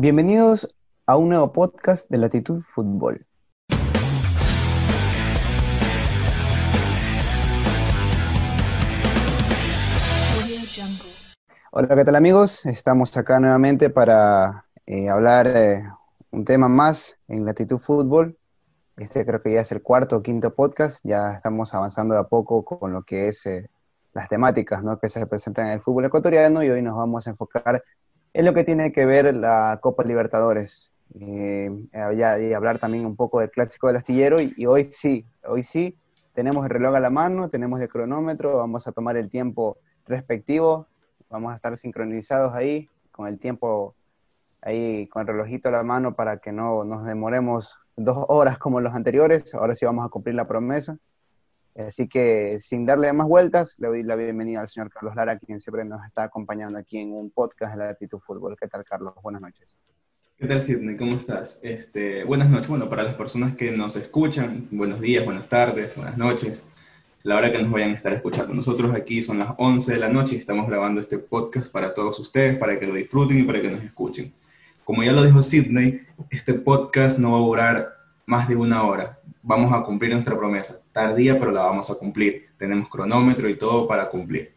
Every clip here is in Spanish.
Bienvenidos a un nuevo podcast de Latitud Fútbol. Hola, ¿qué tal amigos? Estamos acá nuevamente para eh, hablar eh, un tema más en Latitud Fútbol. Este creo que ya es el cuarto o quinto podcast. Ya estamos avanzando de a poco con lo que es eh, las temáticas ¿no? que se presentan en el fútbol ecuatoriano y hoy nos vamos a enfocar es lo que tiene que ver la Copa Libertadores. Eh, y hablar también un poco del clásico del astillero y, hoy sí, hoy sí tenemos el reloj a la mano, tenemos el cronómetro, vamos a tomar el tiempo respectivo, vamos a estar sincronizados ahí con el tiempo ahí con el relojito a la mano para que no nos demoremos dos horas como los anteriores, ahora sí vamos a cumplir la promesa. Así que sin darle más vueltas, le doy la bienvenida al señor Carlos Lara, quien siempre nos está acompañando aquí en un podcast de la Actitud Fútbol. ¿Qué tal, Carlos? Buenas noches. ¿Qué tal, Sidney? ¿Cómo estás? Este, buenas noches. Bueno, para las personas que nos escuchan, buenos días, buenas tardes, buenas noches. La hora que nos vayan a estar escuchando. Nosotros aquí son las 11 de la noche y estamos grabando este podcast para todos ustedes, para que lo disfruten y para que nos escuchen. Como ya lo dijo Sidney, este podcast no va a durar más de una hora vamos a cumplir nuestra promesa. Tardía, pero la vamos a cumplir. Tenemos cronómetro y todo para cumplir.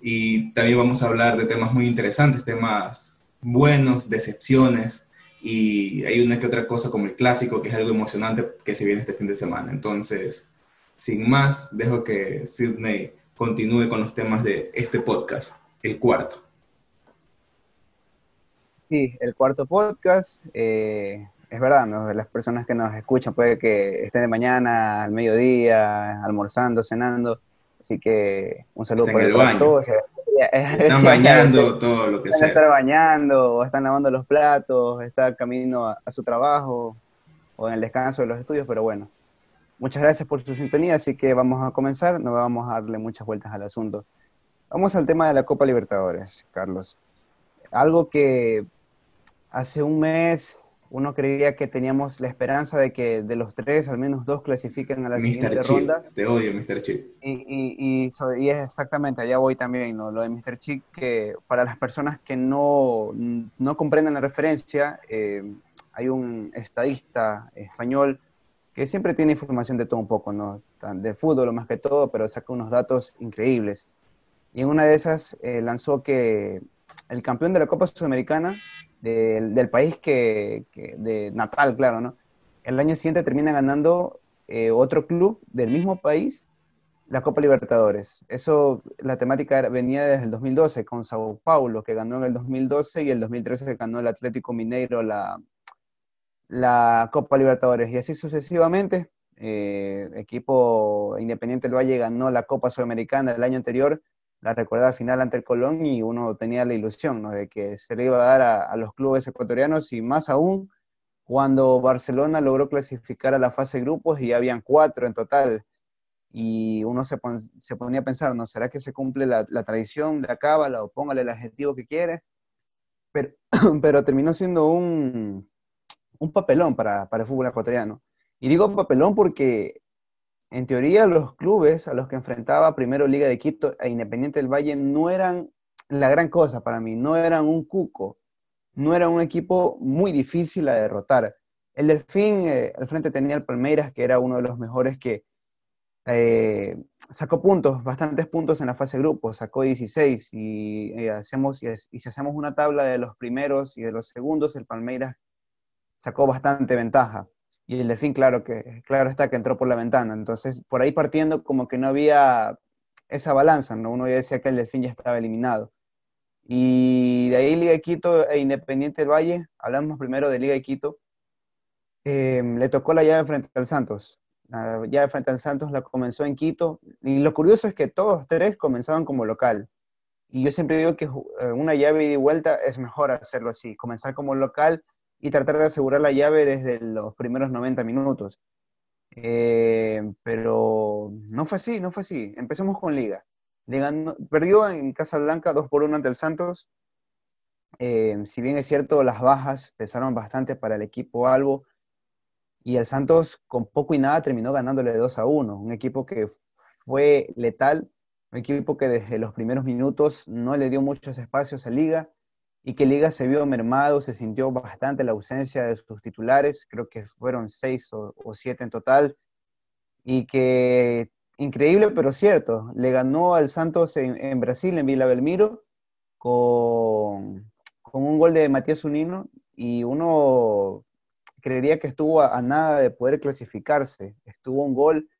Y también vamos a hablar de temas muy interesantes, temas buenos, decepciones, y hay una que otra cosa como el clásico, que es algo emocionante que se viene este fin de semana. Entonces, sin más, dejo que Sidney continúe con los temas de este podcast, el cuarto. Sí, el cuarto podcast. Eh, es verdad, las personas que nos escuchan puede que estén de mañana, al mediodía, almorzando, cenando. Así que un saludo por el baño. Están bañando, todo lo que sea. Están bañando, o están lavando los platos, está camino a, su trabajo o en el descanso de los estudios, pero bueno. Muchas gracias por su sintonía, así que vamos a comenzar, no vamos a darle muchas vueltas al asunto. Vamos al tema de la Copa Libertadores, Carlos. Algo que hace un mes uno creía que teníamos la esperanza de que de los tres, al menos dos clasifiquen a la siguiente ronda. Te odio, Mr. Chip. Y, y, y, es exactamente, allá voy también, ¿no? Lo de Mr. Chip, que para las personas que no, no comprenden la referencia, eh, hay un estadista español que siempre tiene información de todo un poco, ¿no? De fútbol más que todo, pero saca unos datos increíbles. Y en una de esas eh, lanzó que el campeón de la Copa Sudamericana del, país que, de natal, claro, ¿no? El año siguiente termina ganando eh, otro club del mismo país la Copa Libertadores. Eso, la temática venía desde el 2012 con Sao Paulo, que ganó en el 2012 y el 2013 que ganó el Atlético Mineiro la, la Copa Libertadores. Y así sucesivamente, eh, equipo Independiente del Valle ganó la Copa Sudamericana el año anterior la recordada final ante el Colón y uno tenía la ilusión ¿no? de que se le iba a dar a, los clubes ecuatorianos y más aún cuando Barcelona logró clasificar a la fase de grupos y ya habían cuatro en total. Y uno se, se ponía a pensar, ¿no? ¿Será que se cumple la, tradición de la cábala o póngale el adjetivo que quiere? Pero, pero terminó siendo un, papelón para el fútbol ecuatoriano. Y digo papelón porque en teoría los clubes a los que enfrentaba primero Liga de Quito e Independiente del Valle no eran la gran cosa para mí, no eran un cuco, no era un equipo muy difícil a derrotar. El Delfín eh, al frente tenía el Palmeiras, que era uno de los mejores que eh, sacó puntos, bastantes puntos en la fase de grupo, sacó 16 y, eh, hacemos, y, y si hacemos una tabla de los primeros y de los segundos, el Palmeiras sacó bastante ventaja. Y el delfín, claro que, claro está que entró por la ventana. Entonces, por ahí partiendo como que no había esa balanza, ¿no? Uno ya decía que el delfín ya estaba eliminado. Y de ahí Liga de Quito e Independiente del Valle, hablamos primero de Liga de Quito, em, le tocó la llave frente al Santos. La llave frente al Santos la comenzó en Quito. Y lo curioso es que todos tres comenzaban como local. Y yo siempre digo que eh, una llave y vuelta es mejor hacerlo así, comenzar como local y tratar de asegurar la llave desde los primeros 90 minutos. Eh, pero no fue así, no fue así. Empecemos con Liga. perdió en Casablanca 2 por 1 ante el Santos. Eh, si bien es cierto, las bajas pesaron bastante para el equipo Albo. Y el Santos, con poco y nada, terminó ganándole 2 a 1. Un equipo que fue letal, un equipo que desde los primeros minutos no le dio muchos espacios a Liga y que Liga se vio mermado, se sintió bastante la ausencia de sus titulares, creo que fueron seis o, siete en total, y que increíble pero cierto, le ganó al Santos en, Brasil, en Vila Belmiro, con, un gol de Matías Unino, y uno creería que estuvo a, nada de poder clasificarse, estuvo un gol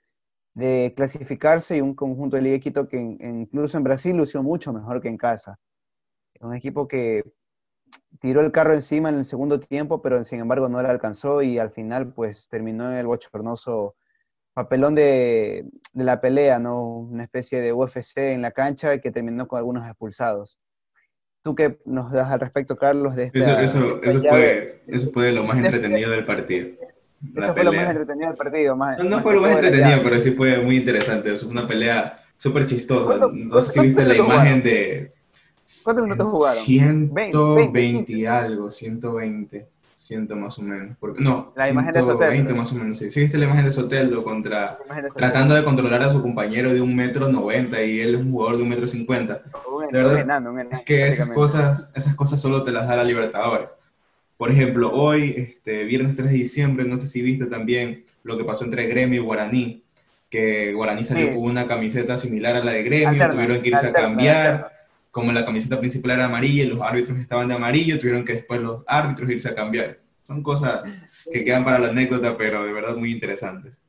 de clasificarse y un conjunto de Liga Quito que incluso en Brasil lució mucho mejor que en casa un equipo que tiró el carro encima en el segundo tiempo, pero sin embargo no le alcanzó y al final pues terminó en el bochornoso papelón de, la pelea, ¿no? Una especie de UFC en la cancha que terminó con algunos expulsados. ¿Tú qué nos das al respecto, Carlos? De esta, eso, eso, fue, eso fue lo más entretenido del partido. Eso fue lo más entretenido del partido. no, fue lo más entretenido, pero sí fue muy interesante. Es una pelea súper chistosa. No sé si viste la imagen de, ¿Cuántos minutos jugaron? 120 y algo, 120, 100 más o menos. no, la 120 más o menos, sí. ¿Sí viste la imagen de Soteldo contra, tratando de controlar a su compañero de un metro 90 y él es un jugador de un metro 50? De verdad, es que esas cosas, esas cosas solo te las da la Libertadores. Por ejemplo, hoy, este, viernes 3 de diciembre, no sé si viste también lo que pasó entre Gremio y Guaraní, que Guaraní salió con una camiseta similar a la de Gremio, tuvieron que irse a cambiar como la camiseta principal era amarilla y los árbitros estaban de amarillo, tuvieron que después los árbitros irse a cambiar. Son cosas que quedan para la anécdota, pero de verdad muy interesantes.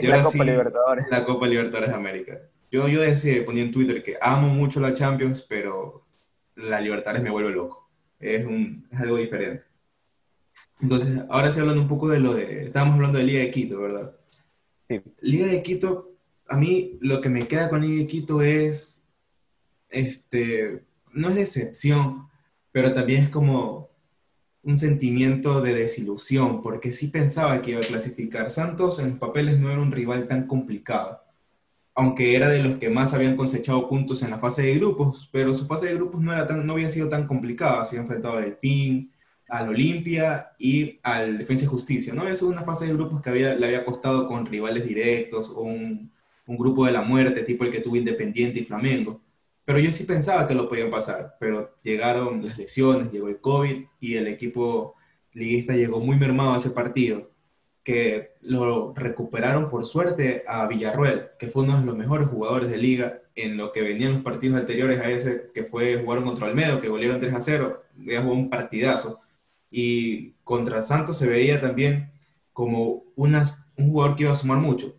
Y la Copa Libertadores. La Copa Libertadores de América. Yo, yo decía, ponía en Twitter que amo mucho la Champions, pero la Libertadores me vuelve loco. Es, un, es algo diferente. Entonces, ahora sí hablando un poco de lo de... Estábamos hablando de Liga de Quito, ¿verdad? Sí. Liga de Quito, a mí lo que me queda con Liga de Quito es este, no es decepción, pero también es como un sentimiento de desilusión, porque sí pensaba que iba a clasificar. Santos en los papeles no era un rival tan complicado, aunque era de los que más habían cosechado puntos en la fase de grupos, pero su fase de grupos no, era tan, no había sido tan complicada, se había enfrentado al Delfín, al Olimpia y al Defensa y Justicia. No había sido una fase de grupos que había, le había costado con rivales directos o un, un grupo de la muerte, tipo el que tuvo Independiente y Flamengo. Pero yo sí pensaba que lo podían pasar, pero llegaron las lesiones, llegó el COVID y el equipo liguista llegó muy mermado a ese partido, que lo recuperaron por suerte a Villarruel, que fue uno de los mejores jugadores de liga en lo que venían los partidos anteriores a ese, que fue jugaron contra Almedo, que volvieron 3 a 0, ya jugó un partidazo. Y contra Santos se veía también como un jugador que iba a sumar mucho,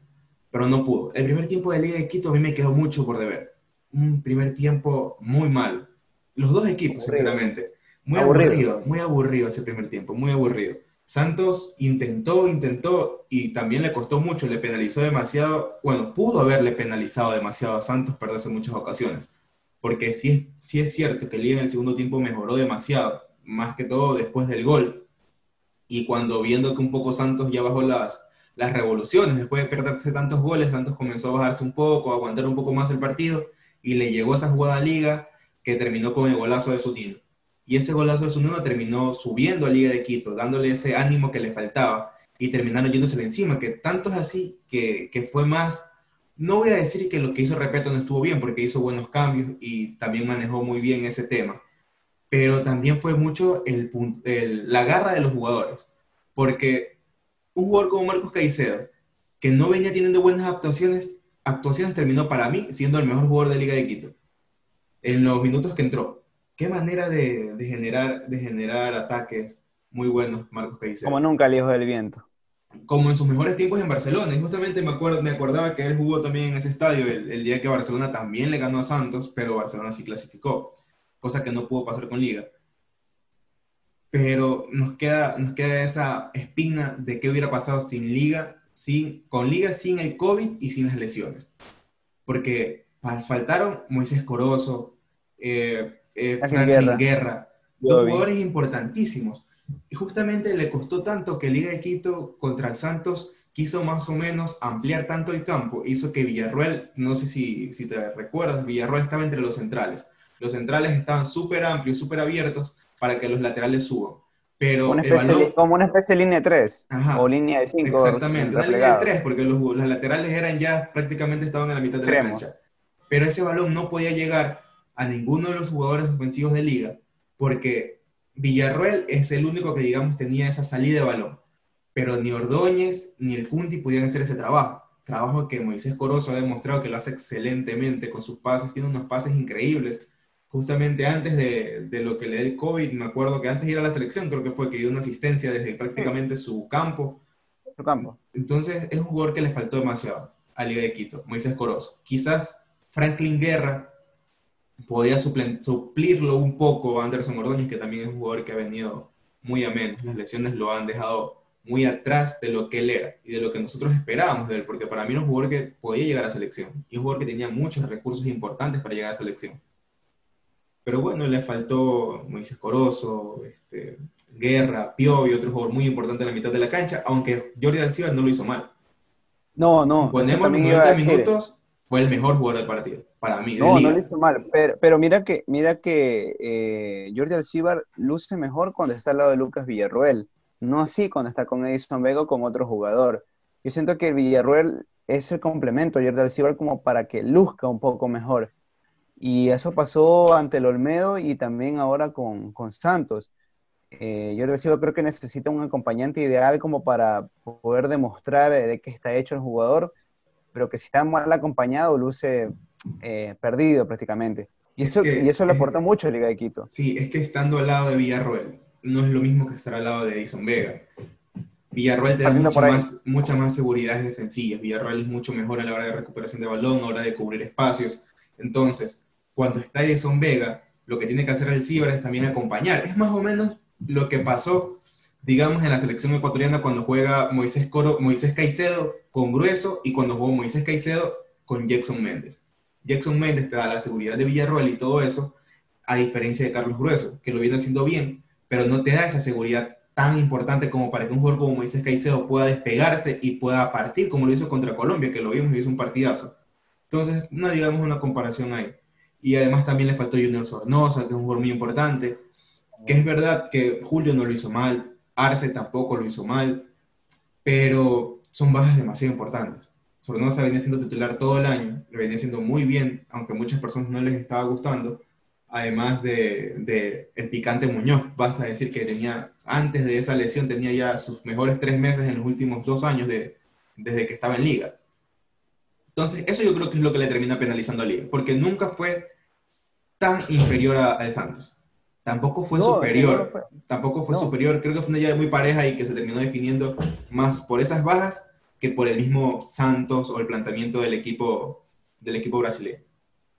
pero no pudo. El primer tiempo de Liga de Quito a mí me quedó mucho por deber un primer tiempo muy mal. Los dos equipos, sinceramente. Muy aburrido. muy aburrido ese primer tiempo, muy aburrido. Santos intentó, intentó y también le costó mucho, le penalizó demasiado, bueno, pudo haberle penalizado demasiado a Santos, pero en muchas ocasiones, porque sí es, sí es cierto que el Liga en el segundo tiempo mejoró demasiado, más que todo después del gol, y cuando viendo que un poco Santos ya bajó las, las revoluciones, después de perderse tantos goles, Santos comenzó a bajarse un poco, a aguantar un poco más el partido, y le llegó esa jugada a Liga que terminó con el golazo de Sutino. Y ese golazo de Sutino terminó subiendo a Liga de Quito, dándole ese ánimo que le faltaba y terminaron yéndose encima, que tanto es así que, que fue más, no voy a decir que lo que hizo Repeto no estuvo bien, porque hizo buenos cambios y también manejó muy bien ese tema, pero también fue mucho el, el, la garra de los jugadores, porque un jugador como Marcos Caicedo, que no venía teniendo buenas actuaciones, actuaciones terminó para mí siendo el mejor jugador de Liga de Quito. En los minutos que entró. Qué manera de, generar, de generar ataques muy buenos, Marcos Caicedo. Como nunca el hijo del viento. Como en sus mejores tiempos en Barcelona. Y justamente me, acuerdo, me acordaba que él jugó también en ese estadio el, el día que Barcelona también le ganó a Santos, pero Barcelona sí clasificó. Cosa que no pudo pasar con Liga pero nos queda, nos queda esa espina de qué hubiera pasado sin Liga sin, con Liga sin el COVID y sin las lesiones. Porque faltaron Moisés Corozo, eh, eh, Franklin Guerra, dos jugadores importantísimos. Y justamente le costó tanto que Liga de Quito contra el Santos quiso más o menos ampliar tanto el campo, hizo que Villarruel, no sé si, si te recuerdas, Villarruel estaba entre los centrales. Los centrales estaban súper amplios, súper abiertos para que los laterales suban. Pero como una especie de línea 3 o línea de 5. Exactamente, una línea de 3 porque los, laterales eran ya prácticamente estaban en la mitad de la cancha. Pero ese balón no podía llegar a ninguno de los jugadores ofensivos de liga porque Villarroel es el único que, digamos, tenía esa salida de balón, pero ni Ordóñez ni el Cunti podían hacer ese trabajo. Trabajo que Moisés Corozo ha demostrado que lo hace excelentemente con sus pases, tiene unos pases increíbles. Justamente antes de, de lo que le dé el COVID, me acuerdo que antes de ir a la selección, creo que fue que dio una asistencia desde prácticamente su campo. Su campo. Entonces es un jugador que le faltó demasiado a Liga de Quito, Moisés Corozo. Quizás Franklin Guerra podía suplirlo un poco a Anderson Ordóñez, que también es un jugador que ha venido muy a menos. Las lesiones lo han dejado muy atrás de lo que él era y de lo que nosotros esperábamos de él, porque para mí era un jugador que podía llegar a selección y un jugador que tenía muchos recursos importantes para llegar a selección. Pero bueno, le faltó Moisés Corozo, este, Guerra, Pio y otro jugador muy importante en la mitad de la cancha, aunque Jordi Alcibar no lo hizo mal. No, no. Ponemos 90 minutos, fue el mejor jugador del partido, para mí. No, no lo hizo mal, pero, pero mira que, mira que eh, Jordi Alcibar luce mejor cuando está al lado de Lucas Villarroel, no así cuando está con Edison Vega o con otro jugador. Yo siento que Villarroel es el complemento Jordi Alcibar como para que luzca un poco mejor. Y eso pasó ante el Olmedo y también ahora con, con Santos. Eh, Jordi Alcibar creo que necesita un acompañante ideal como para poder demostrar eh, de qué está hecho el jugador pero que si está mal acompañado luce eh, perdido prácticamente. Y eso, y eso le aporta mucho a Liga de Quito. Sí, es que estando al lado de Villarroel no es lo mismo que estar al lado de Edison Vega. Villarroel te da mucha más, mucha más seguridad defensivas. Villarroel es mucho mejor a la hora de recuperación de balón, a la hora de cubrir espacios. Entonces, cuando está Edison Vega, lo que tiene que hacer el Ciber es también acompañar. Es más o menos lo que pasó digamos, en la selección ecuatoriana cuando juega Moisés, Coro, Moisés Caicedo con Grueso y cuando jugó Moisés Caicedo con Jackson Méndez. Jackson Méndez te da la seguridad de Villarroel y todo eso, a diferencia de Carlos Grueso, que lo viene haciendo bien, pero no te da esa seguridad tan importante como para que un jugador como Moisés Caicedo pueda despegarse y pueda partir como lo hizo contra Colombia, que lo vimos y hizo un partidazo. Entonces, no digamos una comparación ahí. Y además también le faltó Junior Sornosa, que es un jugador muy importante, que es verdad que Julio no lo hizo mal, Arce tampoco lo hizo mal, pero son bajas demasiado importantes. Sornosa venía siendo titular todo el año, le venía siendo muy bien, aunque a muchas personas no les estaba gustando, además de, el picante Muñoz. Basta decir que tenía, antes de esa lesión, tenía ya sus mejores tres meses en los últimos dos años de, desde que estaba en liga. Entonces, eso yo creo que es lo que le termina penalizando a Liga, porque nunca fue tan inferior al Santos. Tampoco fue superior. Tampoco fue superior. Creo que fue una llave muy pareja y que se terminó definiendo más por esas bajas que por el mismo Santos o el planteamiento del equipo, del equipo brasileño.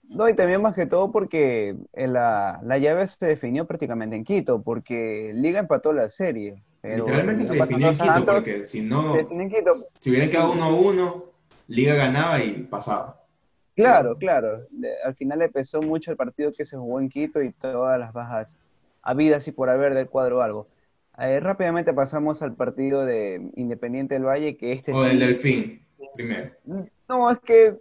No, y también más que todo porque la, la, llave se definió prácticamente en Quito, porque Liga empató la serie. Literalmente se definió en Quito, porque si no, si hubieran quedado uno a uno, Liga ganaba y pasaba. Claro, claro. Al final le pesó mucho el partido que se jugó en Quito y todas las bajas habidas y por haber del cuadro algo. Eh, rápidamente pasamos al partido de Independiente del Valle, que este... O del Delfín, primero. No, es que,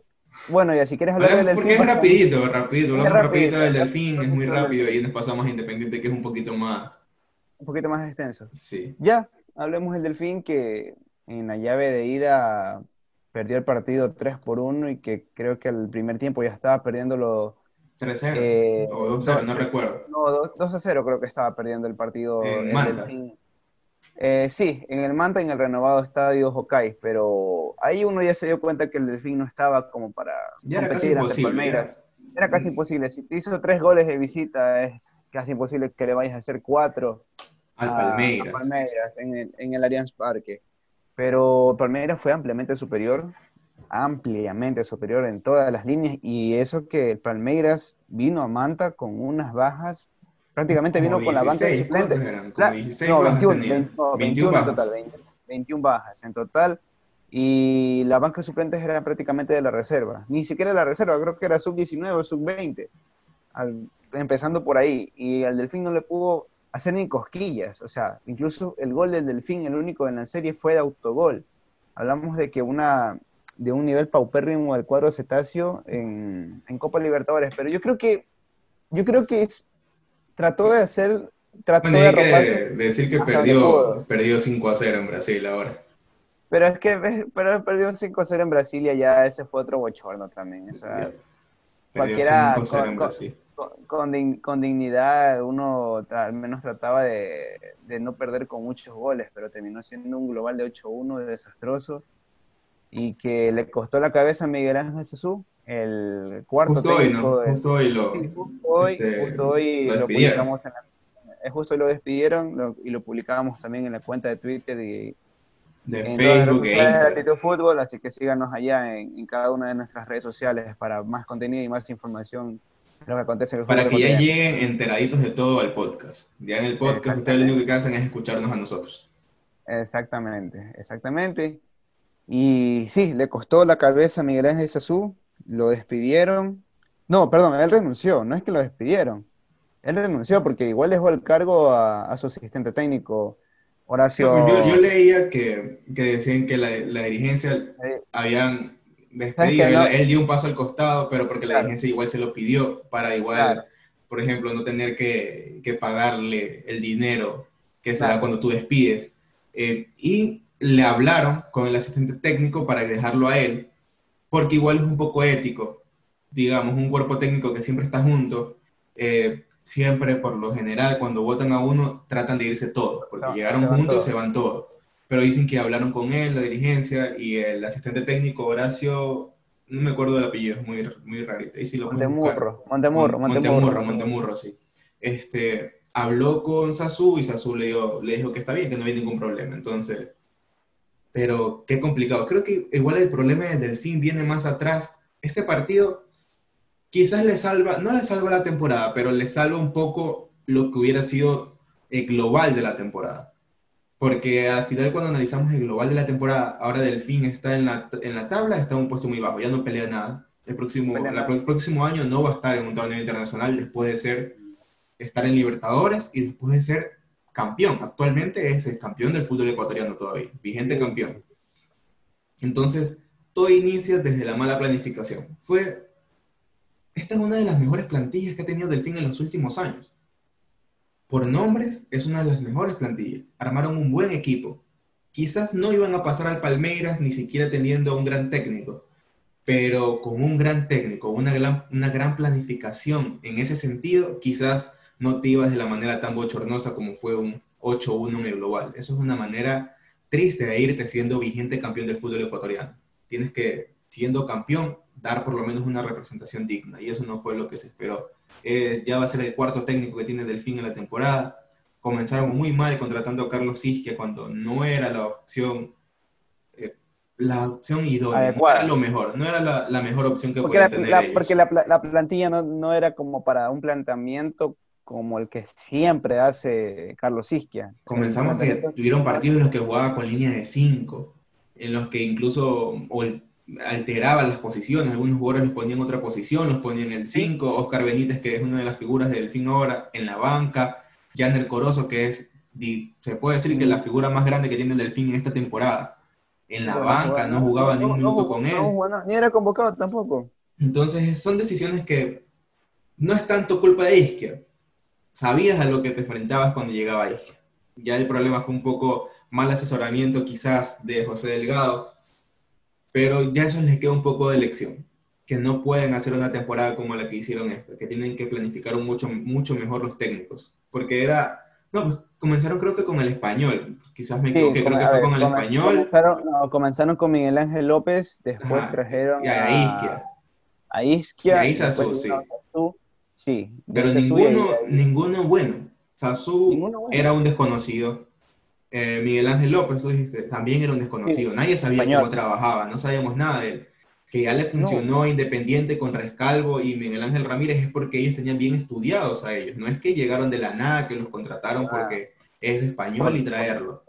bueno, ya si quieres hablar del Delfín... Porque es rapidito, rapidito, hablamos rapidito del Delfín, es muy rápido, y nos pasamos a Independiente, que es un poquito más... Un poquito más extenso. Sí. Ya, hablemos del Delfín, que en la llave de ida perdió el partido 3 por 1 y que creo que al primer tiempo ya estaba perdiéndolo. 3-0 eh, o 2-0, no, recuerdo. No, 2-0 creo que estaba perdiendo el partido. En Manta. Eh, sí, en el Manta, en el renovado estadio Hokkaido, pero ahí uno ya se dio cuenta que el Delfín no estaba como para ya competir era casi Palmeiras. Era casi imposible. Si te hizo tres goles de visita, es casi imposible que le vayas a hacer cuatro al Palmeiras, a Palmeiras en, el, en el Allianz Parque. Pero Palmeiras fue ampliamente superior, ampliamente superior en todas las líneas, y eso que Palmeiras vino a Manta con unas bajas, prácticamente vino con la banca de suplentes. no, 21, 21, bajas. en total, 21 bajas en total, y la banca de suplentes era prácticamente de la reserva, ni siquiera de la reserva, creo que era sub-19 o sub-20, empezando por ahí, y al Delfín no le pudo hacer ni cosquillas. O sea, incluso el gol del Delfín, el único en la serie, fue de autogol. Hablamos de que una de un nivel paupérrimo del cuadro cetáceo en, en, Copa Libertadores, pero yo creo que yo creo que es, trató de hacer trató de, que decir que perdió, perdió 5 a 0 en Brasil ahora. Pero es que pero perdió 5 a 0 en Brasil y ya ese fue otro bochorno también. O sea, cualquiera, 5 a 0 en Brasil con, dignidad uno al menos trataba de, no perder con muchos goles, pero terminó siendo un global de 8-1 desastroso y que le costó la cabeza a Miguel Ángel Jesús, el cuarto justo hoy, ¿no? Justo hoy lo, justo hoy, este, justo hoy lo, publicamos en la, justo hoy lo despidieron y lo publicábamos también en la cuenta de Twitter y de Facebook e Instagram. Fútbol, así que síganos allá en, cada una de nuestras redes sociales para más contenido y más información de lo que acontece en el Para que ya lleguen enteraditos de todo al podcast. Ya en el podcast ustedes lo único que hacen es escucharnos a nosotros. Exactamente, exactamente. Y sí, le costó la cabeza a Miguel Ángel Sazú, lo despidieron. No, perdón, él renunció, no es que lo despidieron. Él renunció porque igual dejó el cargo a su asistente técnico, Horacio. yo, leía que, decían que la, dirigencia habían despedido, él, dio un paso al costado, pero porque la dirigencia igual se lo pidió para igual, por ejemplo, no tener que, pagarle el dinero que se da cuando tú despides. Eh, y le hablaron con el asistente técnico para dejarlo a él, porque igual es un poco ético, digamos, un cuerpo técnico que siempre está junto. Eh, siempre, por lo general, cuando votan a uno, tratan de irse todos, porque llegaron juntos, se van todos. Pero dicen que hablaron con él, la dirigencia, y el asistente técnico, Horacio, no me acuerdo del apellido, es muy, muy rarito. Ahí lo Montemurro, Montemurro, Montemurro, Montemurro, sí. Este, habló con Sasu y Sasu le, le dijo que está bien, que no hay ningún problema. Entonces, pero qué complicado. Creo que igual el problema del Delfín viene más atrás. Este partido quizás le salva, no le salva la temporada, pero le salva un poco lo que hubiera sido el global de la temporada. Porque al final cuando analizamos el global de la temporada, ahora Delfín está en la, en la tabla, está en un puesto muy bajo, ya no pelea nada. El próximo, el próximo año no va a estar en un torneo internacional después de ser, estar en Libertadores y después de ser campeón. Actualmente es el campeón del fútbol ecuatoriano todavía, vigente campeón. Entonces, todo inicia desde la mala planificación. Fue esta es una de las mejores plantillas que ha tenido Delfín en los últimos años. Por nombres, es una de las mejores plantillas. Armaron un buen equipo. Quizás no iban a pasar al Palmeiras ni siquiera teniendo un gran técnico, pero con un gran técnico, una gran, una gran planificación en ese sentido, quizás no te ibas de la manera tan bochornosa como fue un 8-1 en el global. Eso es una manera triste de irte siendo vigente campeón del fútbol ecuatoriano. Tienes que, siendo campeón, dar por lo menos una representación digna, y eso no fue lo que se esperó. Eh, ya va a ser el cuarto técnico que tiene Delfín en la temporada. Comenzaron muy mal contratando a Carlos Isquia cuando no era la opción, eh, la opción idónea, no era lo mejor, no era la, mejor opción que podían tener ellos. Porque la, plantilla no, no, era como para un planteamiento como el que siempre hace Carlos Isquia. Comenzamos que tuvieron partidos en los que jugaba con línea de 5, en los que incluso o el alteraban las posiciones, algunos jugadores los ponían en otra posición, los ponían en el 5, Oscar Benítez, que es una de las figuras del fin ahora, en la banca, Janer Corozo, que es, se puede decir que la figura más grande que tiene el Delfín en esta temporada, en la banca, no jugaba ni un minuto con él. ni era convocado tampoco. Entonces, son decisiones que no es tanto culpa de Isquia. Sabías a lo que te enfrentabas cuando llegaba Isquia. Ya el problema fue un poco mal asesoramiento quizás de José Delgado, pero ya eso les queda un poco de lección, que no pueden hacer una temporada como la que hicieron esta, que tienen que planificar mucho, mucho mejor los técnicos, porque era, no, pues comenzaron creo que con el español, quizás me equivoqué, creo que fue con el español. Comenzaron, no, comenzaron con Miguel Ángel López, después trajeron a, Isquia. A Isquia. Y a sí. sí. Pero ninguno, ninguno bueno. Sasú era un desconocido. Eh, Miguel Ángel López, tú dijiste, también era un desconocido. Nadie sabía cómo trabajaba, no sabíamos nada de él. Que ya le funcionó Independiente con Rescalvo y Miguel Ángel Ramírez es porque ellos tenían bien estudiados a ellos. No es que llegaron de la nada, que los contrataron porque es español y traerlo.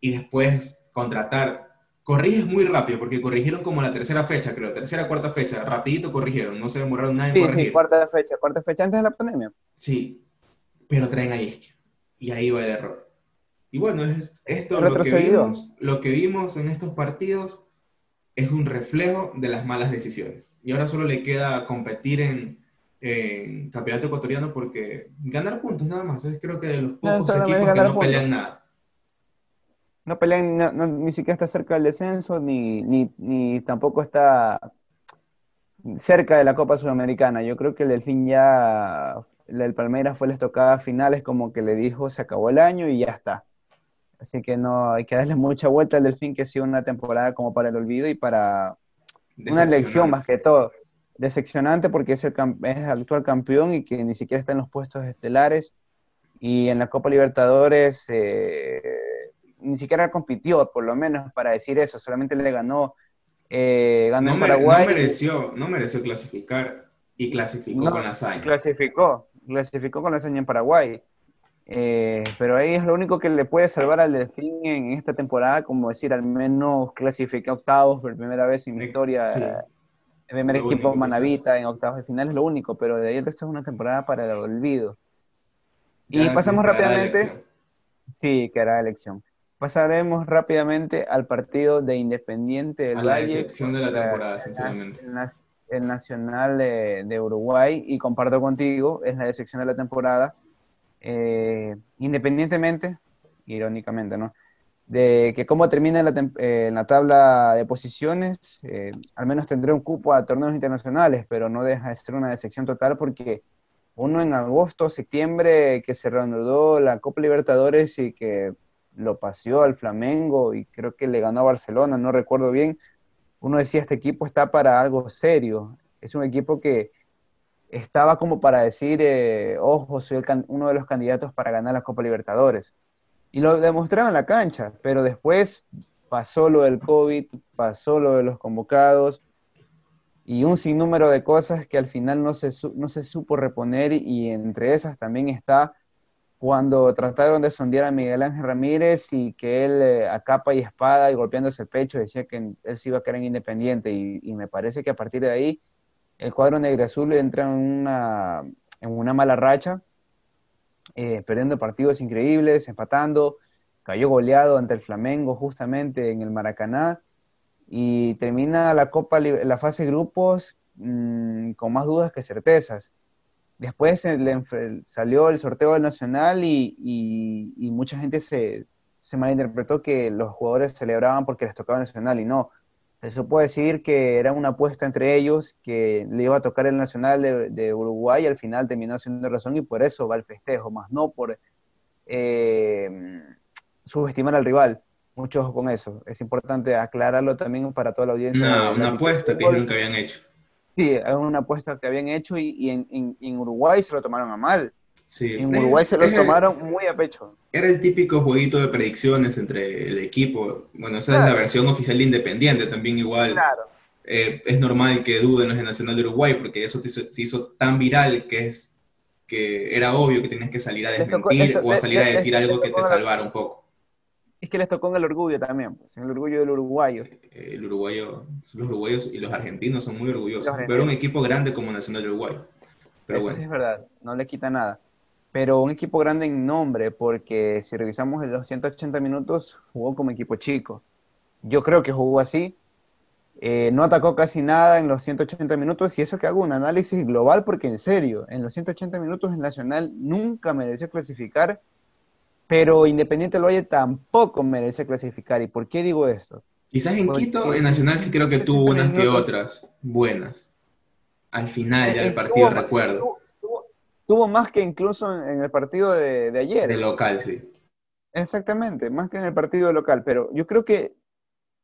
Y después contratar. Corriges muy rápido, porque corrigieron como la tercera fecha, creo, tercera, cuarta fecha, rapidito corrigieron, no se demoraron nada en corregir. Sí, cuarta fecha, cuarta fecha antes de la pandemia. Sí, pero traen a Isquia. Y ahí va el error. Y bueno, esto lo que, vimos, lo que vimos en estos partidos es un reflejo de las malas decisiones. Y ahora solo le queda competir en, en campeonato ecuatoriano porque ganar puntos nada más. Es creo que de los pocos equipos que no pelean nada. No pelean, ni siquiera está cerca del descenso, ni, ni, ni tampoco está cerca de la Copa Sudamericana. Yo creo que el Delfín ya, el Palmeiras fue les tocaba finales como que le dijo se acabó el año y ya está. Así que no hay que darle mucha vuelta al Delfín que ha sido una temporada como para el olvido y para una elección más que todo. Decepcionante porque es el, es el actual campeón y que ni siquiera está en los puestos estelares. Y en la Copa Libertadores eh, ni siquiera compitió, por lo menos para decir eso, solamente le ganó eh, ganó no Paraguay. No mereció, no mereció clasificar y clasificó con la hazaña. Clasificó, clasificó con la hazaña en Paraguay. Eh, pero ahí es lo único que le puede salvar al Delfín en esta temporada, como decir, al menos clasificar octavos por primera vez en historia. El primer equipo Manavita en octavos de final es lo único, pero de ahí el resto es una temporada para el olvido. y pasamos rápidamente. Sí, que era elección. Pasaremos rápidamente al partido de Independiente del a la excepción de la temporada, sinceramente. El, Nacional de, Uruguay, y comparto contigo, es la decepción de la temporada. Eh, independientemente, irónicamente, ¿no? De que cómo termina en la, eh, la tabla de posiciones, eh, al menos tendré un cupo a torneos internacionales, pero no deja de ser una decepción total porque uno en agosto, septiembre, que se reanudó la Copa Libertadores y que lo paseó al Flamengo y creo que le ganó a Barcelona, no recuerdo bien, uno decía, este equipo está para algo serio. Es un equipo que estaba como para decir, eh, ojo, soy uno de los candidatos para ganar la Copa Libertadores. Y lo demostraron en la cancha, pero después pasó lo del COVID, pasó lo de los convocados y un sinnúmero de cosas que al final no se, no se supo reponer y entre esas también está cuando trataron de sondear a Miguel Ángel Ramírez y que él eh, a capa y espada y golpeándose el pecho decía que él se iba a quedar en Independiente y, me parece que a partir de ahí el cuadro negro azul entra en una, en una mala racha, eh, perdiendo partidos increíbles, empatando, cayó goleado ante el Flamengo justamente en el Maracaná y termina la Copa, la fase de grupos mm, con más dudas que certezas. Después salió el sorteo del Nacional y, mucha gente se, malinterpretó que los jugadores celebraban porque les tocaba el Nacional y no. Se puede decir que era una apuesta entre ellos que le iba a tocar el Nacional de, Uruguay y al final terminó siendo razón y por eso va el festejo, más no por eh, subestimar al rival. Mucho ojo con eso. Es importante aclararlo también para toda la audiencia. una apuesta que nunca habían hecho. Sí, es una apuesta que habían hecho y, en, Uruguay se lo tomaron a mal. Sí. En Uruguay se lo tomaron muy a pecho. Era el típico jueguito de predicciones entre el equipo. Bueno, esa es la versión oficial de Independiente también igual. Claro. Eh, es normal que duden los de Nacional de Uruguay porque eso se hizo tan viral que es que era obvio que tenías que salir a desmentir o a salir a decir algo que te salvara un poco es que les tocó en el orgullo también, pues, en el orgullo del uruguayo. Eh, el uruguayo, los uruguayos y los argentinos son muy orgullosos, pero un equipo grande como Nacional de Uruguay. Pero Eso sí es verdad, no le quita nada. Pero un equipo grande en nombre, porque si revisamos en los 180 minutos, jugó como equipo chico. Yo creo que jugó así. Eh, no atacó casi nada en los 180 minutos y eso que hago un análisis global porque en serio, en los 180 minutos el Nacional nunca mereció clasificar pero Independiente del Valle tampoco merece clasificar. ¿Y por qué digo esto? Quizás en Quito, en Nacional sí creo que tuvo unas que otras buenas. Al final ya del partido, recuerdo. Tuvo, más que incluso en el partido de, ayer. De local, sí. Exactamente, más que en el partido de local. Pero yo creo que,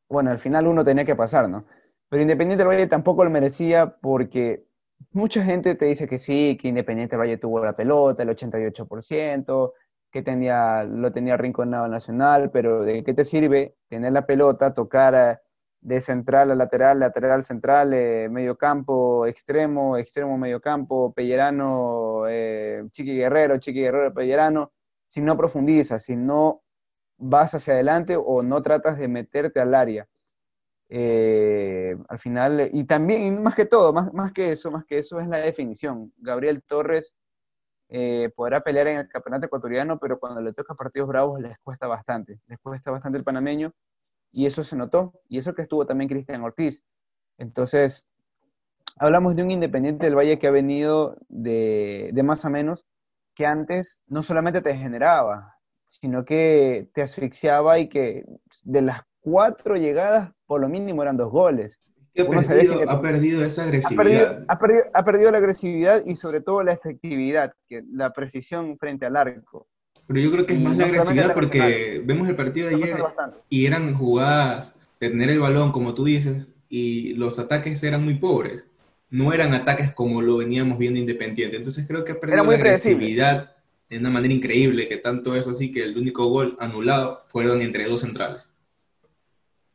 bueno, al final uno tenía que pasar, ¿no? Pero Independiente del Valle tampoco lo merecía porque mucha gente te dice que sí, que Independiente del Valle tuvo la pelota, el 88%, que tenía, lo tenía rinconado Nacional, pero ¿de qué te sirve tener la pelota, tocar de central a lateral, lateral, central, eh, medio campo, extremo, extremo, medio campo, Pellerano, eh, Chiqui Guerrero, Chiqui Guerrero, Pellerano, si no profundizas, si no vas hacia adelante o no tratas de meterte al área. al final, y también, más que todo, más, más que eso, más que eso es la definición. Gabriel Torres eh, podrá pelear en el campeonato ecuatoriano, pero cuando le toca partidos bravos les cuesta bastante, les cuesta bastante el panameño, y eso se notó, y eso que estuvo también Cristian Ortiz. Entonces, hablamos de un Independiente del Valle que ha venido de, de más a menos, que antes no solamente te generaba, sino que te asfixiaba y que de las cuatro llegadas, por lo mínimo eran dos goles. Ha perdido, esa agresividad. Ha perdido, ha perdido, la agresividad y sobre todo la efectividad, que, la precisión frente al arco. Pero yo creo que es más la agresividad porque vemos el partido de ayer y eran jugadas de tener el balón, como tú dices, y los ataques eran muy pobres. No eran ataques como lo veníamos viendo Independiente. Entonces creo que ha perdido la agresividad de una manera increíble, que tanto es así que el único gol anulado fueron entre dos centrales.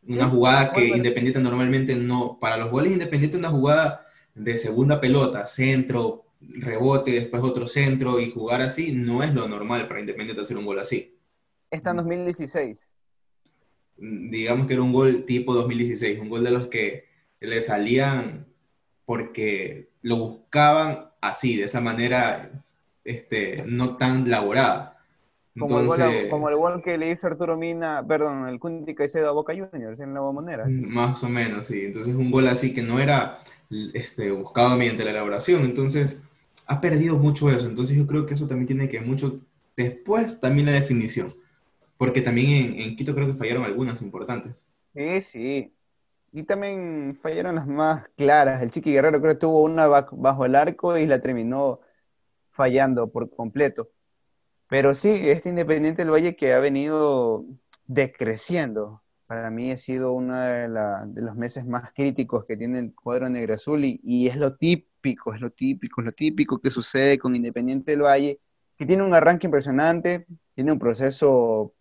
Una jugada que Independiente normalmente no, para los goles Independiente una jugada de segunda pelota, centro, rebote, después otro centro y jugar así, no es lo normal para Independiente hacer un gol así. Está en 2016. Digamos que era un gol tipo 2016, un gol de los que le salían porque lo buscaban así, de esa manera este, no tan laborada. Como, el gol, que le hizo Arturo Mina, perdón, el Kunti Caicedo a Boca Juniors en la bombonera. Más o menos, sí. Entonces un gol así que no era este, buscado mediante la elaboración. Entonces ha perdido mucho eso. Entonces yo creo que eso también tiene que mucho... Después también la definición. Porque también en, Quito creo que fallaron algunas importantes. Sí, sí. Y también fallaron las más claras. El Chiqui Guerrero creo que tuvo una bajo el arco y la terminó fallando por completo. Pero sí, este Independiente del Valle que ha venido decreciendo. Para mí ha sido uno de, los meses más críticos que tiene el cuadro negro azul y, y, es lo típico, es lo típico, es lo típico que sucede con Independiente del Valle, que tiene un arranque impresionante, tiene un proceso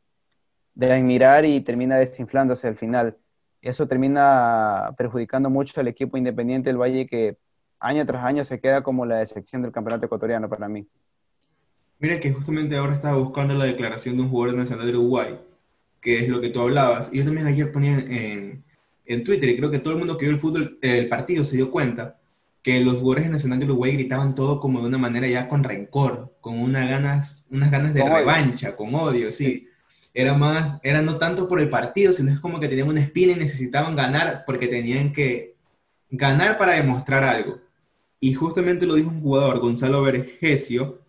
de admirar y termina desinflándose al final. Eso termina perjudicando mucho al equipo Independiente del Valle que año tras año se queda como la decepción del campeonato ecuatoriano para mí. Mira que justamente ahora estaba buscando la declaración de un jugador nacional de Uruguay, que es lo que tú hablabas. Y yo también ayer ponía en, en Twitter, y creo que todo el mundo que vio el fútbol, el partido se dio cuenta, que los jugadores nacional de Uruguay gritaban todo como de una manera ya con rencor, con unas ganas, unas ganas de revancha, con odio, sí. Era más, era no tanto por el partido, sino es como que tenían una espina y necesitaban ganar porque tenían que ganar para demostrar algo. Y justamente lo dijo un jugador, Gonzalo Vergesio,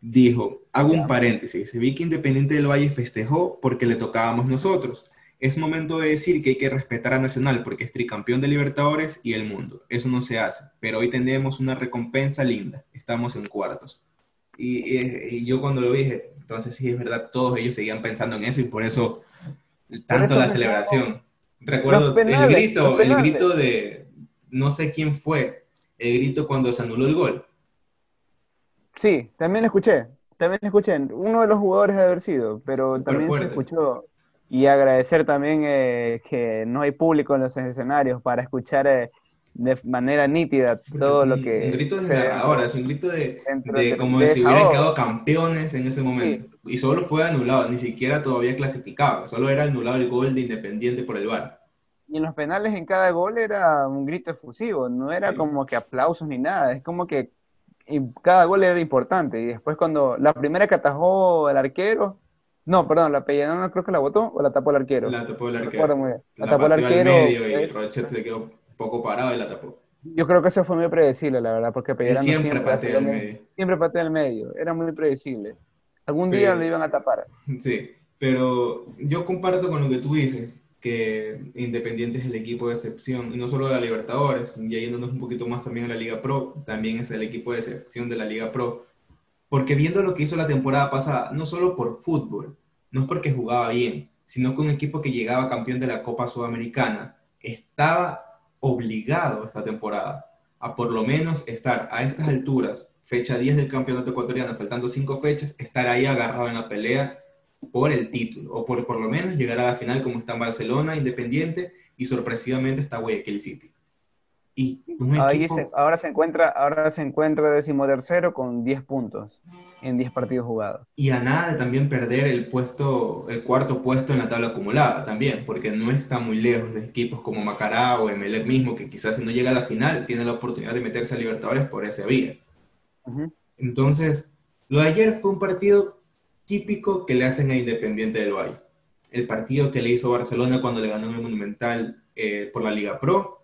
dijo, hago un paréntesis, vi que Independiente del Valle festejó porque le tocábamos nosotros. Es momento de decir que hay que respetar a Nacional porque es tricampeón de Libertadores y el mundo. Eso no se hace, pero hoy tenemos una recompensa linda. Estamos en cuartos. Y, yo cuando lo dije, entonces sí es verdad, todos ellos seguían pensando en eso y por eso tanto la celebración. Recuerdo el grito, el grito de, no sé quién fue, el grito cuando se anuló el gol Sí, también escuché, también escuché. Uno de los jugadores de haber sido, pero también se escuchó. Y agradecer también eh, que no hay público en los escenarios para escuchar eh, de manera nítida todo lo que... Un grito de ahora, es un grito de, como si hubieran quedado campeones en ese momento. Y solo fue anulado, ni siquiera todavía clasificado, solo era anulado el gol de Independiente por el VAR. Y en los penales en cada gol era un grito efusivo, no era como que aplausos ni nada, es como que cada gol era importante. Y después cuando la primera que atajó el arquero, no, perdón, la Pellanona creo que la botó o la tapó el arquero. La tapó el arquero. Muy bien. La, tapó el arquero. medio y Rochet se quedó poco parado y la tapó. Yo creo que eso fue muy predecible, la verdad, porque Pellanona siempre, siempre patea el medio. Siempre patea el medio, era muy predecible. Algún día lo iban a tapar. Sí, pero yo comparto con lo que tú dices que Independiente es el equipo de excepción, y no solo de la Libertadores, y yéndonos un poquito más también a la Liga Pro, también es el equipo de excepción de la Liga Pro, porque viendo lo que hizo la temporada pasada, no solo por fútbol, no es porque jugaba bien, sino que un equipo que llegaba campeón de la Copa Sudamericana estaba obligado esta temporada a por lo menos estar a estas alturas, fecha 10 del campeonato ecuatoriano, faltando cinco fechas, estar ahí agarrado en la pelea por el título, o por por lo menos llegar a la final como está en Barcelona, Independiente, y sorpresivamente está Guayaquil City. Y ahora se encuentra, ahora se encuentra decimotercero con 10 puntos en 10 partidos jugados. Y a nada de también perder el puesto, el cuarto puesto en la tabla acumulada también, porque no está muy lejos de equipos como Macará o Emelec mismo, que quizás si no llega a la final tiene la oportunidad de meterse a Libertadores por esa vía. Entonces, lo de ayer fue un partido típico que le hacen a Independiente del Valle. El partido que le hizo Barcelona cuando le ganó el Monumental eh, por la Liga Pro.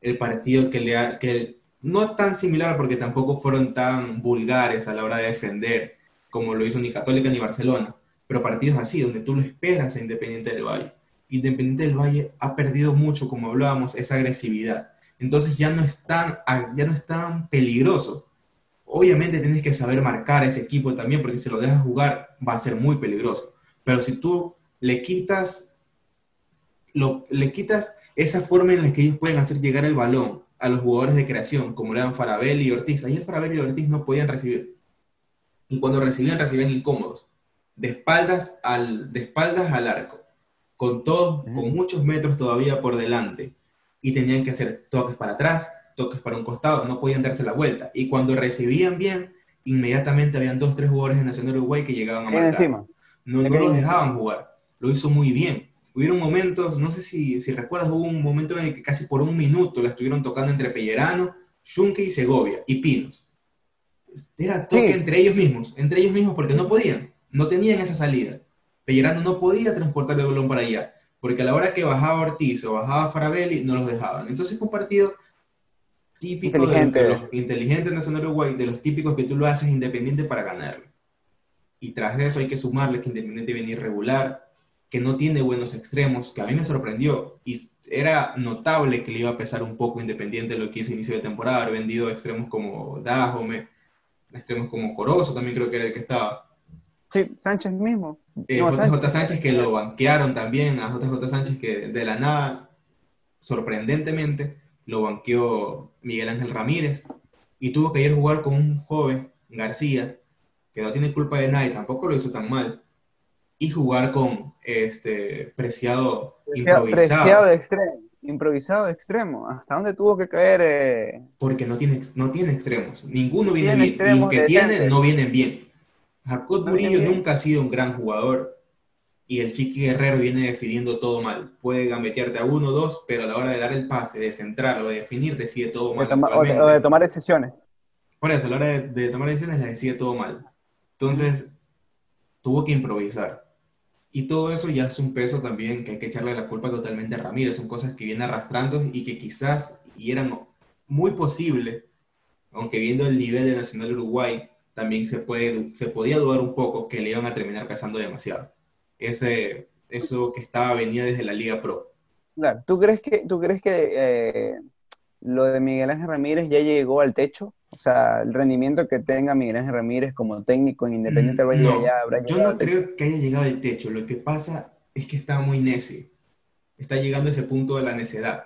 El partido que le ha, que no tan similar porque tampoco fueron tan vulgares a la hora de defender como lo hizo ni Católica ni Barcelona, pero partidos así donde tú lo esperas a Independiente del Valle. Independiente del Valle ha perdido mucho, como hablábamos, esa agresividad. Entonces ya no es tan, ya no es tan peligroso. Obviamente tienes que saber marcar a ese equipo también, porque si lo dejas jugar va a ser muy peligroso. Pero si tú le quitas, lo, le quitas esa forma en la que ellos pueden hacer llegar el balón a los jugadores de creación, como eran Farabelli y Ortiz, ahí el Farabelli y Ortiz no podían recibir. Y cuando recibían, recibían incómodos, de espaldas al, de espaldas al arco con todo, con muchos metros todavía por delante, y tenían que hacer toques para atrás, toques para un costado, no podían darse la vuelta. Y cuando recibían bien, inmediatamente habían dos, tres jugadores de Nacional Uruguay que llegaban a marcar. Encima. No, no los dejaban jugar, lo hizo muy bien. Hubieron momentos, no sé si, si recuerdas, hubo un momento en el que casi por un minuto la estuvieron tocando entre Pellerano, Junque y Segovia, y Pinos. Era toque entre ellos mismos, entre ellos mismos porque no podían, no tenían esa salida. Pellerano no podía transportar el balón para allá, porque a la hora que bajaba Ortiz o bajaba Farabelli, no los dejaban. Entonces fue un partido típico de, los inteligentes Nacional Uruguay, de los típicos que tú lo haces independiente para ganarlo. Y tras eso hay que sumarle que Independiente viene irregular, que no tiene buenos extremos, que a mí me sorprendió. Y era notable que le iba a pesar un poco Independiente lo que hizo inicio de temporada, haber vendido extremos como Dajome, extremos como Corozo también creo que era el que estaba. Sí, Sánchez mismo. Eh, JJ Sánchez. que lo banquearon también, a JJ Sánchez que de la nada, sorprendentemente, lo banqueó Miguel Ángel Ramírez y tuvo que ir a jugar con un joven, García, que no tiene culpa de nadie, tampoco lo hizo tan mal, y jugar con este Preciado, improvisado. Preciado de extremo, improvisado de extremo. ¿Hasta dónde tuvo que caer? Eh? Porque no tiene, no tiene extremos, ninguno viene bien, los que tiene no vienen bien. Jacob Murillo nunca ha sido un gran jugador y el Chiqui Guerrero viene decidiendo todo mal. Puede gambetearte a uno o dos, pero a la hora de dar el pase, de centrar o de definir, decide todo mal. o, de, tomar decisiones. Por eso, a la hora de, tomar decisiones, la decide todo mal. Entonces, tuvo que improvisar. Y todo eso ya es un peso también que hay que echarle la culpa totalmente a Ramírez. Son cosas que viene arrastrando y que quizás y eran muy posible, aunque viendo el nivel de Nacional Uruguay, también se, puede, se podía dudar un poco que le iban a terminar pesando demasiado. Ese, eso que estaba venía desde la Liga Pro. Claro, ¿tú crees que, tú crees que eh, lo de Miguel Ángel Ramírez ya llegó al techo? O sea, el rendimiento que tenga Miguel Ángel Ramírez como técnico en Independiente mm, no, habrá Yo no creo que haya llegado al techo. Lo que pasa es que está muy necio. Está llegando a ese punto de la necedad.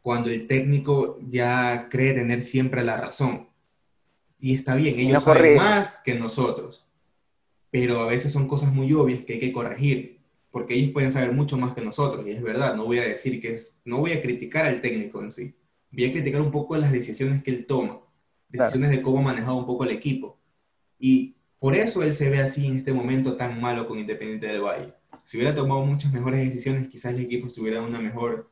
Cuando el técnico ya cree tener siempre la razón y está bien, ellos saben más que nosotros, pero a veces son cosas muy obvias que hay que corregir, porque ellos pueden saber mucho más que nosotros, y es verdad, no voy a decir que es, no voy a criticar al técnico en sí, voy a criticar un poco las decisiones que él toma, decisiones de cómo ha manejado un poco el equipo. Y por eso él se ve así en este momento tan malo con Independiente del Valle. Si hubiera tomado muchas mejores decisiones, quizás el equipo estuviera una mejor,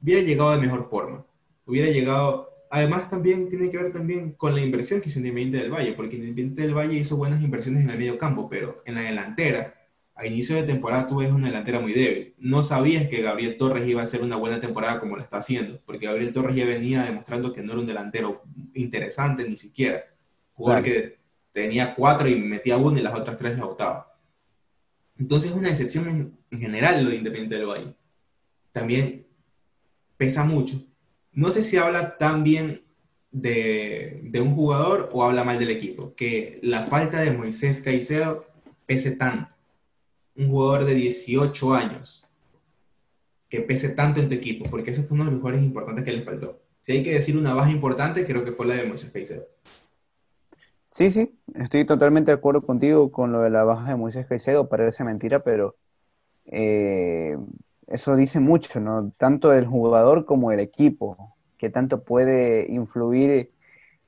hubiera llegado de mejor forma, hubiera llegado además también tiene que ver también con la inversión que hizo Independiente del Valle, porque Independiente del Valle hizo buenas inversiones en el medio campo, pero en la delantera, a inicio de temporada tú ves una delantera muy débil. No sabías que Gabriel Torres iba a hacer una buena temporada como lo está haciendo, porque Gabriel Torres ya venía demostrando que no era un delantero interesante ni siquiera. Jugador que tenía cuatro y metía uno y las otras tres la botaba. Entonces es una decepción en, en general lo de Independiente del Valle. También pesa mucho no sé si habla tan bien de, un jugador o habla mal del equipo, que la falta de Moisés Caicedo pese tanto. Un jugador de 18 años que pese tanto en tu equipo, porque ese fue uno de los jugadores importantes que le faltó. Si hay que decir una baja importante, creo que fue la de Moisés Caicedo. Sí, sí, estoy totalmente de acuerdo contigo con lo de la baja de Moisés Caicedo, parece mentira, pero eh, eso dice mucho, ¿no? Tanto del jugador como del equipo, que tanto puede influir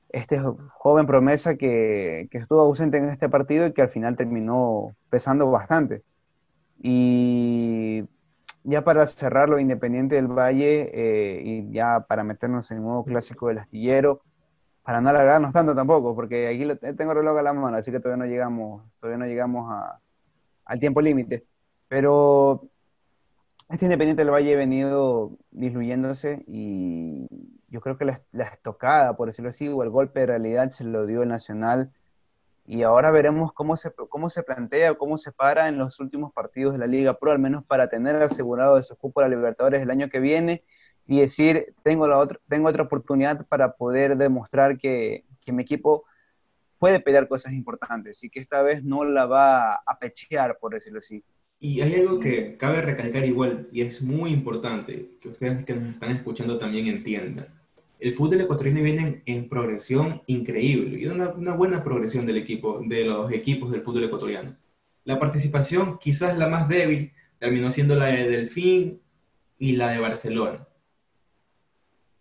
este joven promesa que, estuvo ausente en este partido y que al final terminó pesando bastante. Y ya para cerrarlo, Independiente del Valle, eh, y ya para meternos en el nuevo clásico del astillero, para no alargarnos tanto tampoco, porque aquí tengo el reloj a la mano, así que todavía no llegamos, todavía no llegamos al tiempo límite. Pero este Independiente del Valle ha venido disminuyéndose y yo creo que la, estocada, por decirlo así, o el golpe de realidad se lo dio el Nacional y ahora veremos cómo se, cómo se plantea, cómo se para en los últimos partidos de la Liga Pro, al menos para tener asegurado ese cupo a la Libertadores el año que viene y decir, tengo, la otra, tengo otra oportunidad para poder demostrar que, que mi equipo puede pelear cosas importantes y que esta vez no la va a pechear, por decirlo así. Y hay algo que cabe recalcar igual, y es muy importante, que ustedes que nos están escuchando también entiendan el fútbol ecuatoriano viene en, progresión increíble y una, una, buena progresión del equipo, de los equipos del fútbol ecuatoriano. La participación, quizás la más débil, terminó siendo la de Delfín y la de Barcelona.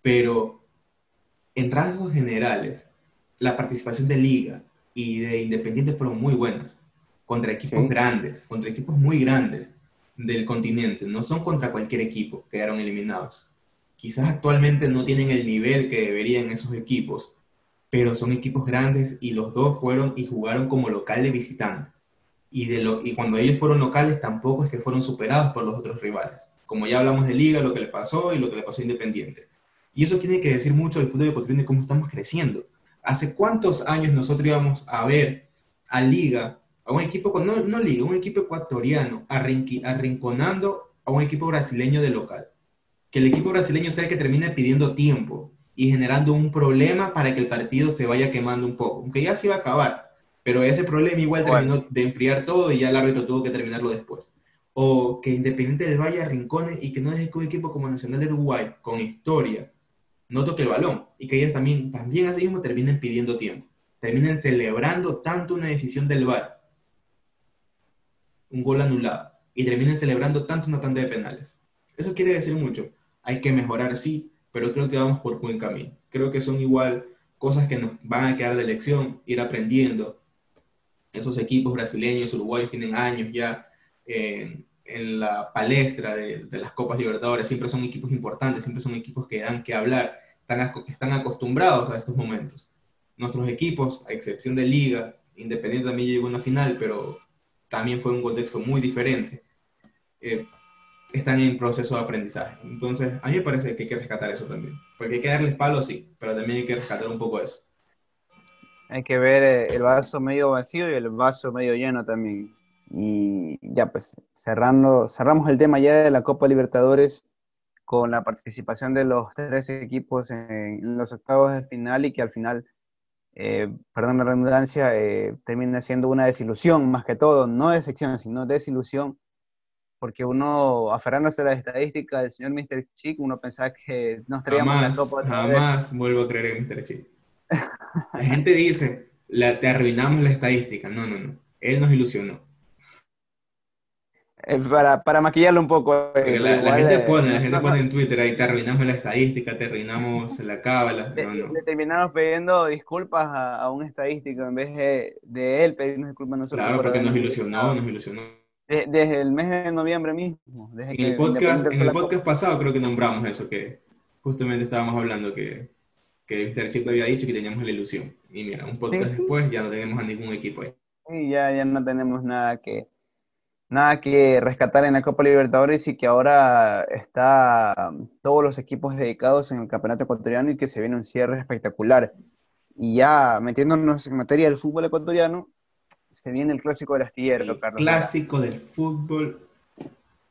Pero en rasgos generales, la participación de Liga y de Independiente fueron muy buenas, contra equipos grandes, contra equipos muy grandes del continente, no son contra cualquier equipo, quedaron eliminados quizás actualmente no tienen el nivel que deberían esos equipos, pero son equipos grandes y los dos fueron y jugaron como local de visitante. Y, de lo, y cuando ellos fueron locales tampoco es que fueron superados por los otros rivales. Como ya hablamos de liga, lo que le pasó y lo que le pasó a Independiente. Y eso tiene que decir mucho del fútbol ecuatoriano y cómo estamos creciendo. ¿Hace cuántos años nosotros íbamos a ver a liga, a un equipo, no, liga, un equipo ecuatoriano arrinconando a un equipo brasileño de local? Que el equipo brasileño sea el que termine pidiendo tiempo y generando un problema para que el partido se vaya quemando un poco, aunque ya se iba a acabar, pero ese problema igual terminó de enfriar todo y ya el árbitro tuvo que terminarlo después. O que Independiente del Valle rincones y que no deje que un equipo como Nacional de Uruguay, con historia, no toque el balón y que ellos también, también así mismo terminen pidiendo tiempo, terminen celebrando tanto una decisión del VAR, un gol anulado, y terminen celebrando tanto una tanda de penales. Eso quiere decir mucho hay que mejorar, sí, pero creo que vamos por buen camino. Creo que son igual cosas que nos van a quedar de lección, ir aprendiendo. Esos equipos brasileños, uruguayos tienen años ya en, la palestra de, las Copas Libertadores, siempre son equipos importantes, siempre son equipos que dan que hablar, están, están acostumbrados a estos momentos. Nuestros equipos, a excepción de Liga, Independiente también llegó a una final, pero también fue un contexto muy diferente. Eh, están en proceso de aprendizaje. Entonces, a mí me parece que hay que rescatar eso también. Porque hay que darles palo, sí, pero también hay que rescatar un poco eso. Hay que ver eh, el vaso medio vacío y el vaso medio lleno también. Y ya, pues, cerrando, cerramos el tema ya de la Copa Libertadores con la participación de los tres equipos en, los octavos de final y que al final, eh, perdón la redundancia, eh, termina siendo una desilusión más que todo, no decepción, sino desilusión porque uno, aferrándose a la estadística del señor Mr. Chick, uno pensaba que nos traíamos jamás, la copa. Jamás vuelvo a creer en Mr. Chick. La gente dice, te arruinamos la estadística. No, no, no. Él nos ilusionó. Eh, para, para, maquillarlo un poco. Eh, la, gente pone, la gente pone en Twitter ahí, te arruinamos la estadística, te arruinamos la cábala. No, no. Le terminamos pidiendo disculpas a, un estadístico en vez de, de él pedirnos disculpas a nosotros. Claro, porque nos ilusionó, nos ilusionó desde el mes de noviembre mismo. en, el podcast, en el podcast pasado creo que nombramos eso, que justamente estábamos hablando que, que Mr. Chip había dicho que teníamos la ilusión. Y mira, un podcast después ya no tenemos a ningún equipo ahí. Sí, ya, ya no tenemos nada que, nada que rescatar en la Copa Libertadores y que ahora está um, todos los equipos dedicados en el campeonato ecuatoriano y que se viene un cierre espectacular. Y ya metiéndonos en materia del fútbol ecuatoriano, se viene el clásico del astillero, el Clásico del fútbol.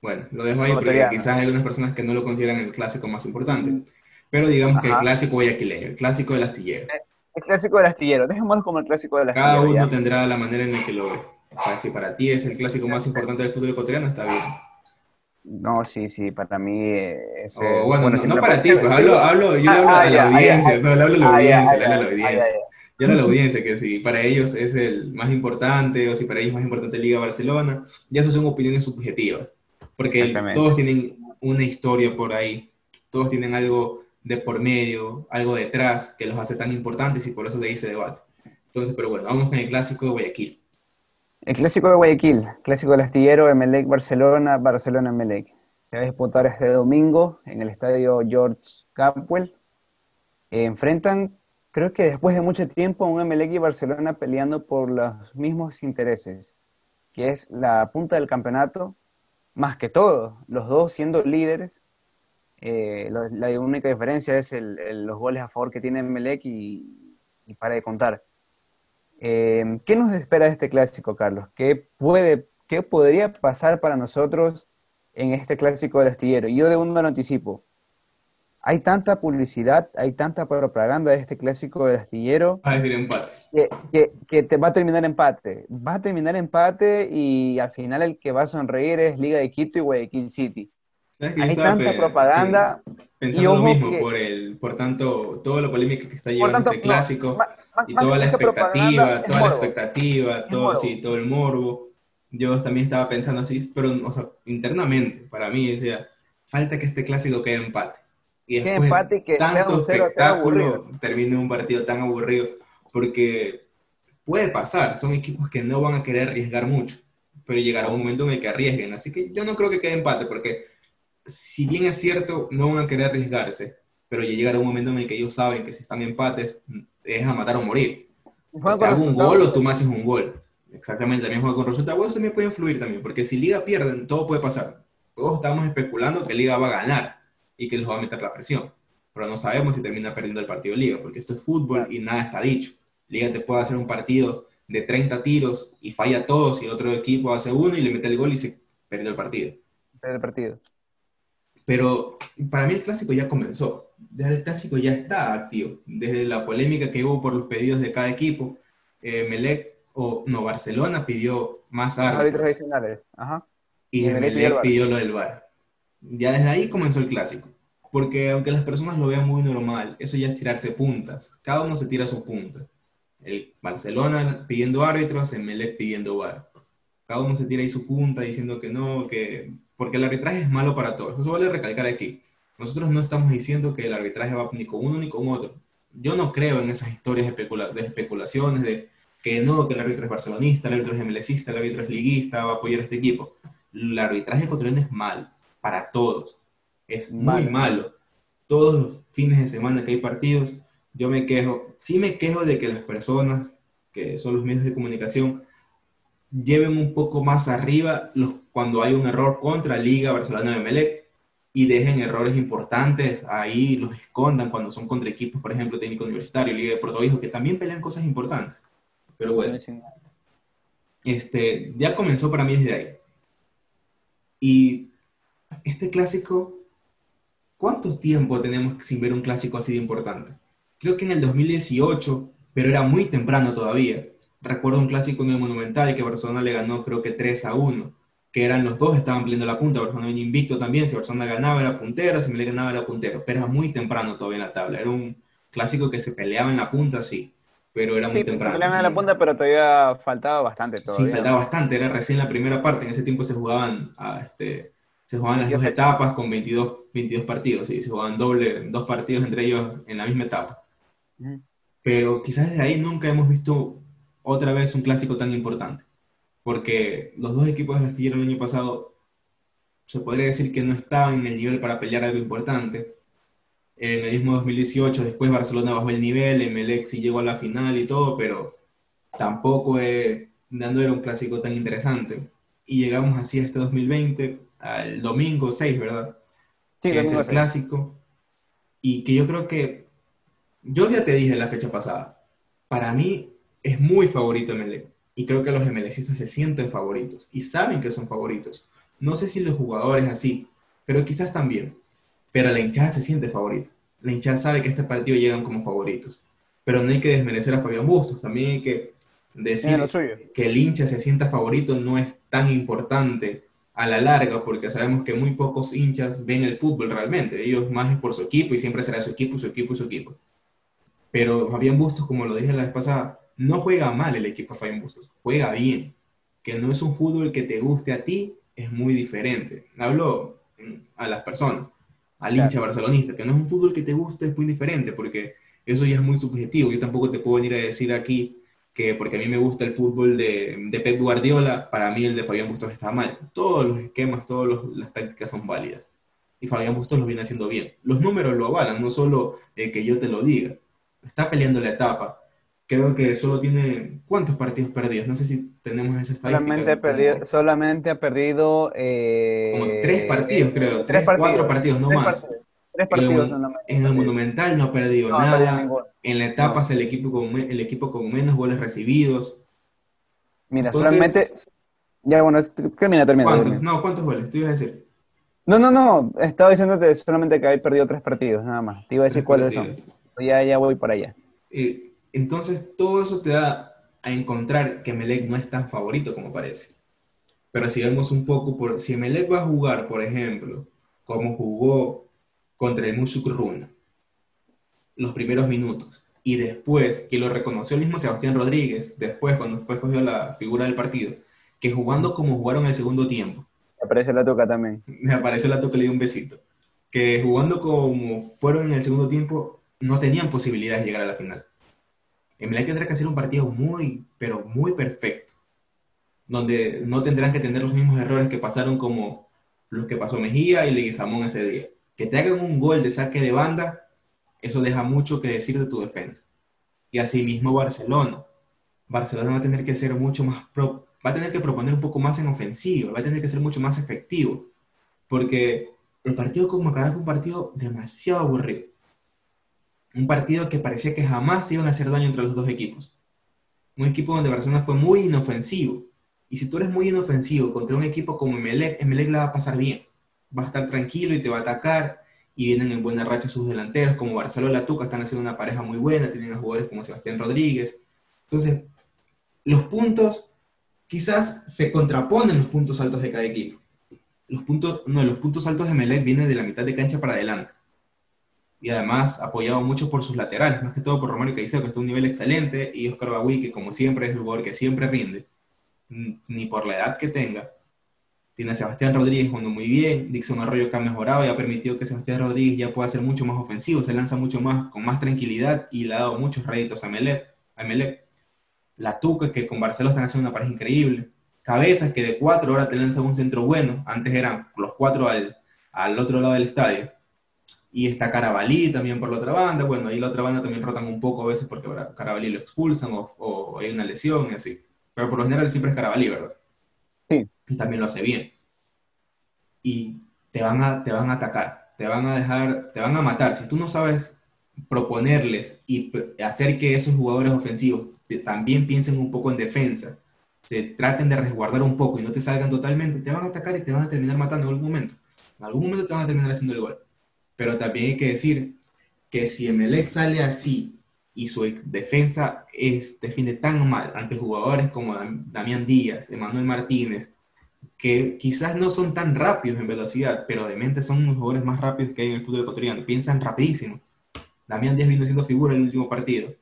Bueno, lo dejo ahí porque quizás hay algunas personas que no lo consideran el clásico más importante. Pero digamos que el clásico guayaquileño, el clásico del astillero. Eh, el, clásico del astillero, dejémoslo como el clásico del astillero. Cada uno tendrá la manera en la que lo ve. si para ti es el clásico más importante del fútbol ecuatoriano, está bien. No, sí, sí, para mí es... bueno, no, para ti, pues hablo, hablo, yo hablo a la audiencia, no, le hablo a la audiencia, le hablo a la audiencia y ahora la audiencia, que si para ellos es el más importante o si para ellos es más importante Liga Barcelona, ya eso son opiniones subjetivas, porque todos tienen una historia por ahí, todos tienen algo de por medio, algo detrás que los hace tan importantes y por eso ahí se debate. Entonces, pero bueno, vamos con el clásico de Guayaquil. El clásico de Guayaquil, clásico del astillero, Emelec Barcelona, Barcelona Emelec. Se va a disputar este domingo en el estadio George Capwell. enfrentan creo que después de mucho tiempo un MLX y Barcelona peleando por los mismos intereses, que es la punta del campeonato, más que todo, los dos siendo líderes. Eh, la única diferencia es los goles a favor que tiene MLX y, para de contar. Eh, ¿Qué nos espera de este clásico, Carlos? ¿Qué, puede, ¿Qué podría pasar para nosotros en este clásico del astillero? Yo de uno lo anticipo. Hay tanta publicidad, hay tanta propaganda de este clásico del astillero. Va a decir empate. Que, que, te va a terminar empate. Va a terminar empate y al final el que va a sonreír es Liga de Quito y Guayaquil City. Hay tanta propaganda. Pensando lo mismo, por, el, por tanto, toda la polémica que está llevando este clásico y toda la expectativa, toda la expectativa, todo, sí, todo el morbo. Yo también estaba pensando así, pero o sea, internamente, para mí, decía, falta que este clásico quede empate. Y después empate que tanto un espectáculo termine un partido tan aburrido, porque puede pasar, son equipos que no van a querer arriesgar mucho, pero llegará un momento en el que arriesguen. Así que yo no creo que quede empate, porque si bien es cierto, no van a querer arriesgarse, pero ya llegará un momento en el que ellos saben que si están empates, es a matar o morir. Te hago un gol o tú me haces un gol. Exactamente, también juega con resultados. Eso también puede influir también, porque si Liga pierden, todo puede pasar. Todos estamos especulando que Liga va a ganar y que les va a meter la presión. Pero no sabemos si termina perdiendo el partido de Liga, porque esto es fútbol y nada está dicho. Liga te puede hacer un partido de 30 tiros y falla todos y el otro equipo hace uno y le mete el gol y se perdió el partido. Pierde el partido. Pero para mí el clásico ya comenzó. Ya el clásico ya está activo. Desde la polémica que hubo por los pedidos de cada equipo, eh, Melec, o no, Barcelona pidió más árbitros. adicionales. Ajá. Y, Melec, pidió, lo del VAR. Ya desde ahí comenzó el clásico. Porque aunque las personas lo vean muy normal, eso ya es tirarse puntas. Cada uno se tira su punta. El Barcelona pidiendo árbitros, el Melec pidiendo VAR. Cada uno se tira ahí su punta diciendo que no, que porque el arbitraje es malo para todos. Eso vale recalcar aquí. Nosotros no estamos diciendo que el arbitraje va ni con uno ni con otro. Yo no creo en esas historias de, especulaciones de que no, que el árbitro es barcelonista, el árbitro es MLCista, el árbitro es liguista, va a apoyar a este equipo. El arbitraje ecuatoriano es malo para todos. Es muy malo. Todos los fines de semana que hay partidos, yo me quejo. Sí me quejo de que las personas, que son los medios de comunicación, lleven un poco más arriba los, cuando hay un error contra Liga Barcelona de Melec y dejen errores importantes ahí, los escondan cuando son contra equipos, por ejemplo, técnico universitario, Liga de Puerto que también pelean cosas importantes. Pero bueno, este, ya comenzó para mí desde ahí. Y este clásico, ¿cuántos tiempo tenemos sin ver un clásico así de importante? Creo que en el 2018, pero era muy temprano todavía recuerdo un clásico en el Monumental que Barcelona le ganó creo que 3 a 1, que eran los dos estaban peleando la punta, Barcelona venía invicto también, si Barcelona ganaba era puntero, si me le ganaba era puntero, pero era muy temprano todavía en la tabla, era un clásico que se peleaba en la punta, sí, pero era muy temprano. Se peleaban en la punta, pero todavía faltaba bastante todavía. Sí, faltaba bastante, era recién la primera parte, en ese tiempo se jugaban a, este, se jugaban las dos etapas con 22, 22 partidos, sí, se jugaban doble, dos partidos entre ellos en la misma etapa. Pero quizás desde ahí nunca hemos visto otra vez un clásico tan importante. Porque los dos equipos del astillero el año pasado se podría decir que no estaban en el nivel para pelear algo importante. En el mismo 2018, después Barcelona bajó el nivel, Emelec sí llegó a la final y todo, pero tampoco eh, no era un clásico tan interesante. Y llegamos así a este 2020, al domingo 6, ¿verdad? Sí, que es el clásico. Y que yo creo que, yo ya te dije la fecha pasada, para mí es muy favorito MLE. Y creo que los MLCistas se sienten favoritos y saben que son favoritos. No sé si los jugadores así, pero quizás también. Pero la hinchada se siente favorita. La hinchada sabe que este partido llegan como favoritos. Pero no hay que desmerecer a Fabián Bustos. También hay que decir que el hincha se sienta favorito no es tan importante a la larga, porque sabemos que muy pocos hinchas ven el fútbol realmente. Ellos más es por su equipo y siempre será su equipo, su equipo y su equipo. Pero Fabián Bustos, como lo dije la vez pasada, no juega mal el equipo Fabián Bustos, juega bien. Que no es un fútbol que te guste a ti, es muy diferente. Hablo a las personas, al hincha barcelonista, que no es un fútbol que te guste, es muy diferente, porque eso ya es muy subjetivo. Yo tampoco te puedo venir a decir aquí que porque a mí me gusta el fútbol de, de Pep Guardiola, para mí el de Fabián Bustos está mal. Todos los esquemas, todas las tácticas son válidas. Y Fabián Bustos los viene haciendo bien. Los números lo avalan, no solo el que yo te lo diga. Está peleando la etapa creo que solo tiene cuántos partidos perdidos. No sé si tenemos esa estadística. Solamente, perdido, solamente ha perdido. Eh, como tres partidos, creo. Tres, cuatro partidos, no más. Tres partidos en, el Monumental no ha perdido nada. en la etapa es el equipo, con, el equipo con menos goles recibidos. Mira, solamente... Ya, bueno, termina, termina. ¿Cuántos? No, ¿cuántos goles? Te iba a decir. No, no, no, estaba diciéndote solamente que hay perdido tres partidos, nada más. Te iba a decir cuáles son. Ya, ya voy para allá. Eh, entonces, todo eso te da a encontrar que Melec no es tan favorito como parece. Pero si vemos un poco, por, si Melec va a jugar, por ejemplo, como jugó contra el Mushuk Runa, los primeros minutos, y después, que lo reconoció el mismo Sebastián Rodríguez, después cuando fue escogido la figura del partido, que jugando como jugaron el segundo tiempo, aparece la toca también. Me apareció la toca le di un besito. Que jugando como fueron en el segundo tiempo, no tenían posibilidades de llegar a la final. Emelec tendrá que hacer un partido muy, pero muy perfecto. Donde no tendrán que tener los mismos errores que pasaron como los que pasó Mejía y Leguizamón ese día. Que te hagan un gol de saque de banda, eso deja mucho que decir de tu defensa. Y asimismo Barcelona. Barcelona va a tener que ser mucho más pro va a tener que proponer un poco más en ofensiva, va a tener que ser mucho más efectivo, porque el partido con Macará fue un partido demasiado aburrido. Un partido que parecía que jamás iban a hacer daño entre los dos equipos. Un equipo donde Barcelona fue muy inofensivo. Y si tú eres muy inofensivo contra un equipo como Emelec, Emelec la va a pasar bien. Va a estar tranquilo y te va a atacar. Y vienen en buena racha sus delanteros, como Barcelona Tuca, están haciendo una pareja muy buena, tienen a jugadores como Sebastián Rodríguez. Entonces, los puntos quizás se contraponen los puntos altos de cada equipo. Los puntos, no, los puntos altos de Melec vienen de la mitad de cancha para adelante. Y además apoyado mucho por sus laterales, más que todo por Romario Caicedo, que está a un nivel excelente, y Oscar Bagui, que como siempre es el jugador que siempre rinde, ni por la edad que tenga. Tiene a Sebastián Rodríguez jugando muy bien, Dixon Arroyo que ha mejorado y ha permitido que Sebastián Rodríguez ya pueda ser mucho más ofensivo, se lanza mucho más, con más tranquilidad y le ha dado muchos réditos a Melec. A Melec. La Tuca, que con Barcelona están haciendo una pareja increíble. Cabezas, que de cuatro horas te lanzan un centro bueno. Antes eran los cuatro al, al otro lado del estadio. Y está Carabalí también por la otra banda. Bueno, ahí la otra banda también rotan un poco a veces porque Carabalí lo expulsan o, hay una lesión y así. Pero por lo general siempre es Carabalí, ¿verdad? Y también lo hace bien. Y te van a, te van a atacar, te van a dejar, te van a matar. Si tú no sabes proponerles y hacer que esos jugadores ofensivos también piensen un poco en defensa, se traten de resguardar un poco y no te salgan totalmente, te van a atacar y te van a terminar matando en algún momento. En algún momento te van a terminar haciendo el gol. Pero también hay que decir que si Emelec sale así y su defensa es, defiende tan mal ante jugadores como Damián Díaz, Emanuel Martínez, que quizás no son tan rápidos en velocidad, pero de mente son los jugadores más rápidos que hay en el fútbol ecuatoriano, piensan rapidísimo Damián Díaz vino siendo figura en el último partido,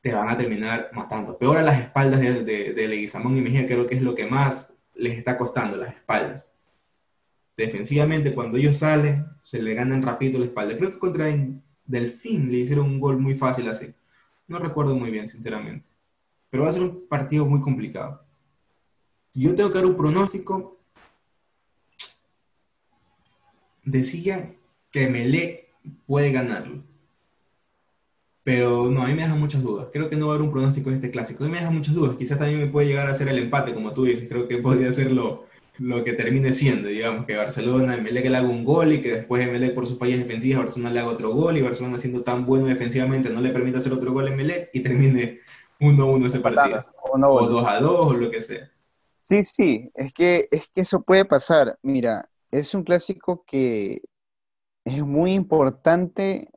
te van a terminar matando. Peor a las espaldas de, de, Leguizamón y Mejía, creo que es lo que más les está costando, las espaldas. Defensivamente, cuando ellos salen, se le ganan rápido la espalda. Creo que contra Delfín le hicieron un gol muy fácil así. No recuerdo muy bien, sinceramente. Pero va a ser un partido muy complicado. Yo tengo que dar un pronóstico, decía que Melec puede ganarlo. Pero no, a mí me deja muchas dudas. Creo que no va a haber un pronóstico de este clásico. A mí me deja muchas dudas. Quizás también me puede llegar a ser el empate, como tú dices. Creo que podría ser lo, lo que termine siendo. Digamos que Barcelona, Emelec le haga un gol y que después Emelec por sus fallas defensivas, Barcelona le haga otro gol y Barcelona siendo tan bueno defensivamente no le permite hacer otro gol a Emelec y termine 1-1 ese partido. O 2-2 o lo que sea. Sí, sí, es que, es que eso puede pasar. Mira, es un clásico que es muy importante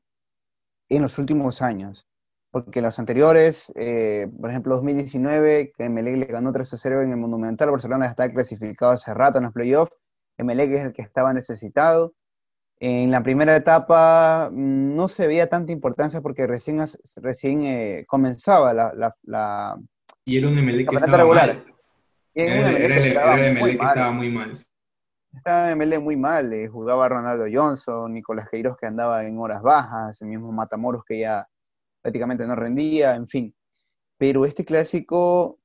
en los últimos años, porque los anteriores, eh, por ejemplo 2019, que Emelec le ganó 3-0 en el Monumental, Barcelona está clasificado hace rato en los playoffs, Emelec es el que estaba necesitado. En la primera etapa mm, no se veía tanta importancia porque recién, recién eh, comenzaba la, la, Y era un Emelec que estaba mal. Era, el Emelec que estaba muy mal. Estaba ML muy mal, eh, jugaba Ronaldo Johnson, Nicolás Queiroz que andaba en horas bajas, el mismo Matamoros que ya prácticamente no rendía, en fin. Pero este clásico,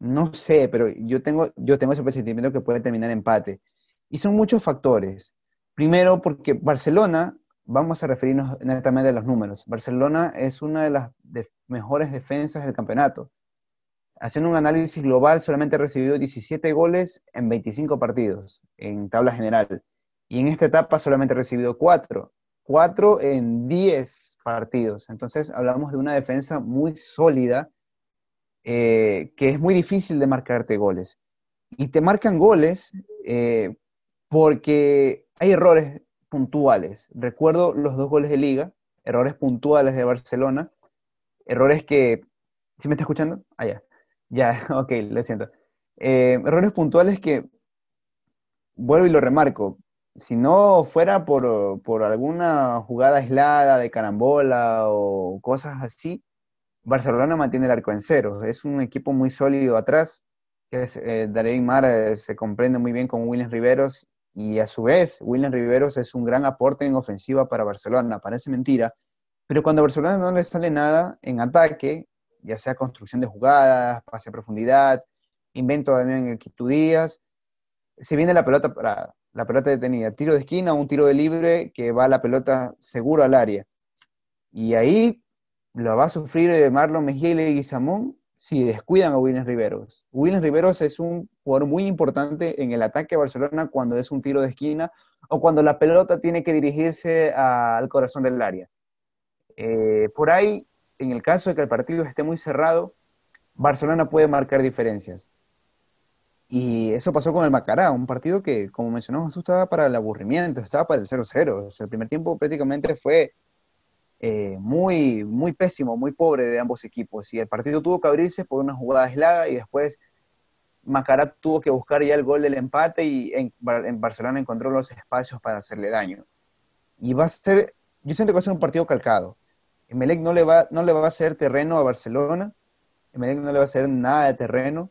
no sé, pero yo tengo, yo tengo ese presentimiento que puede terminar empate. Y son muchos factores. Primero, porque Barcelona, vamos a referirnos netamente a los números, Barcelona es una de las mejores defensas del campeonato haciendo un análisis global, solamente ha recibido 17 goles en 25 partidos en tabla general. Y en esta etapa solamente ha recibido cuatro. Cuatro en diez partidos. Entonces hablamos de una defensa muy sólida, eh, que es muy difícil de marcarte goles. Y te marcan goles eh, porque hay errores puntuales. Recuerdo los dos goles de liga, errores puntuales de Barcelona, errores que... ¿Sí me está escuchando? Ah, ya. Ya, ok, lo siento. Eh, errores puntuales que, vuelvo y lo remarco, si no fuera por, por, alguna jugada aislada de carambola o cosas así, Barcelona mantiene el arco en cero. Es un equipo muy sólido atrás. Es, eh, Mar eh, se comprende muy bien con William Riveros y a su vez William Riveros es un gran aporte en ofensiva para Barcelona. Parece mentira, pero cuando a Barcelona no le sale nada en ataque, ya sea construcción de jugadas, pase a profundidad, invento también en el Quito Díaz, se viene la pelota para la pelota detenida, tiro de esquina, un tiro de libre que va la pelota seguro al área. Y ahí lo va a sufrir Marlon Mejía y Leguizamón si descuidan a Williams Riveros. Williams Riveros es un jugador muy importante en el ataque a Barcelona cuando es un tiro de esquina o cuando la pelota tiene que dirigirse al corazón del área. Eh, por ahí, en el caso de que el partido esté muy cerrado, Barcelona puede marcar diferencias. Y eso pasó con el Macará, un partido que, como mencionó Jesús, estaba para el aburrimiento, estaba para el 0-0. el primer tiempo prácticamente fue eh, muy, muy pésimo, muy pobre de ambos equipos. Y el partido tuvo que abrirse por una jugada aislada y después Macará tuvo que buscar ya el gol del empate y en, Barcelona encontró los espacios para hacerle daño. Y va a ser, yo siento que va a ser un partido calcado. Emelec no le va, no le va a hacer terreno a Barcelona, Emelec no le va a hacer nada de terreno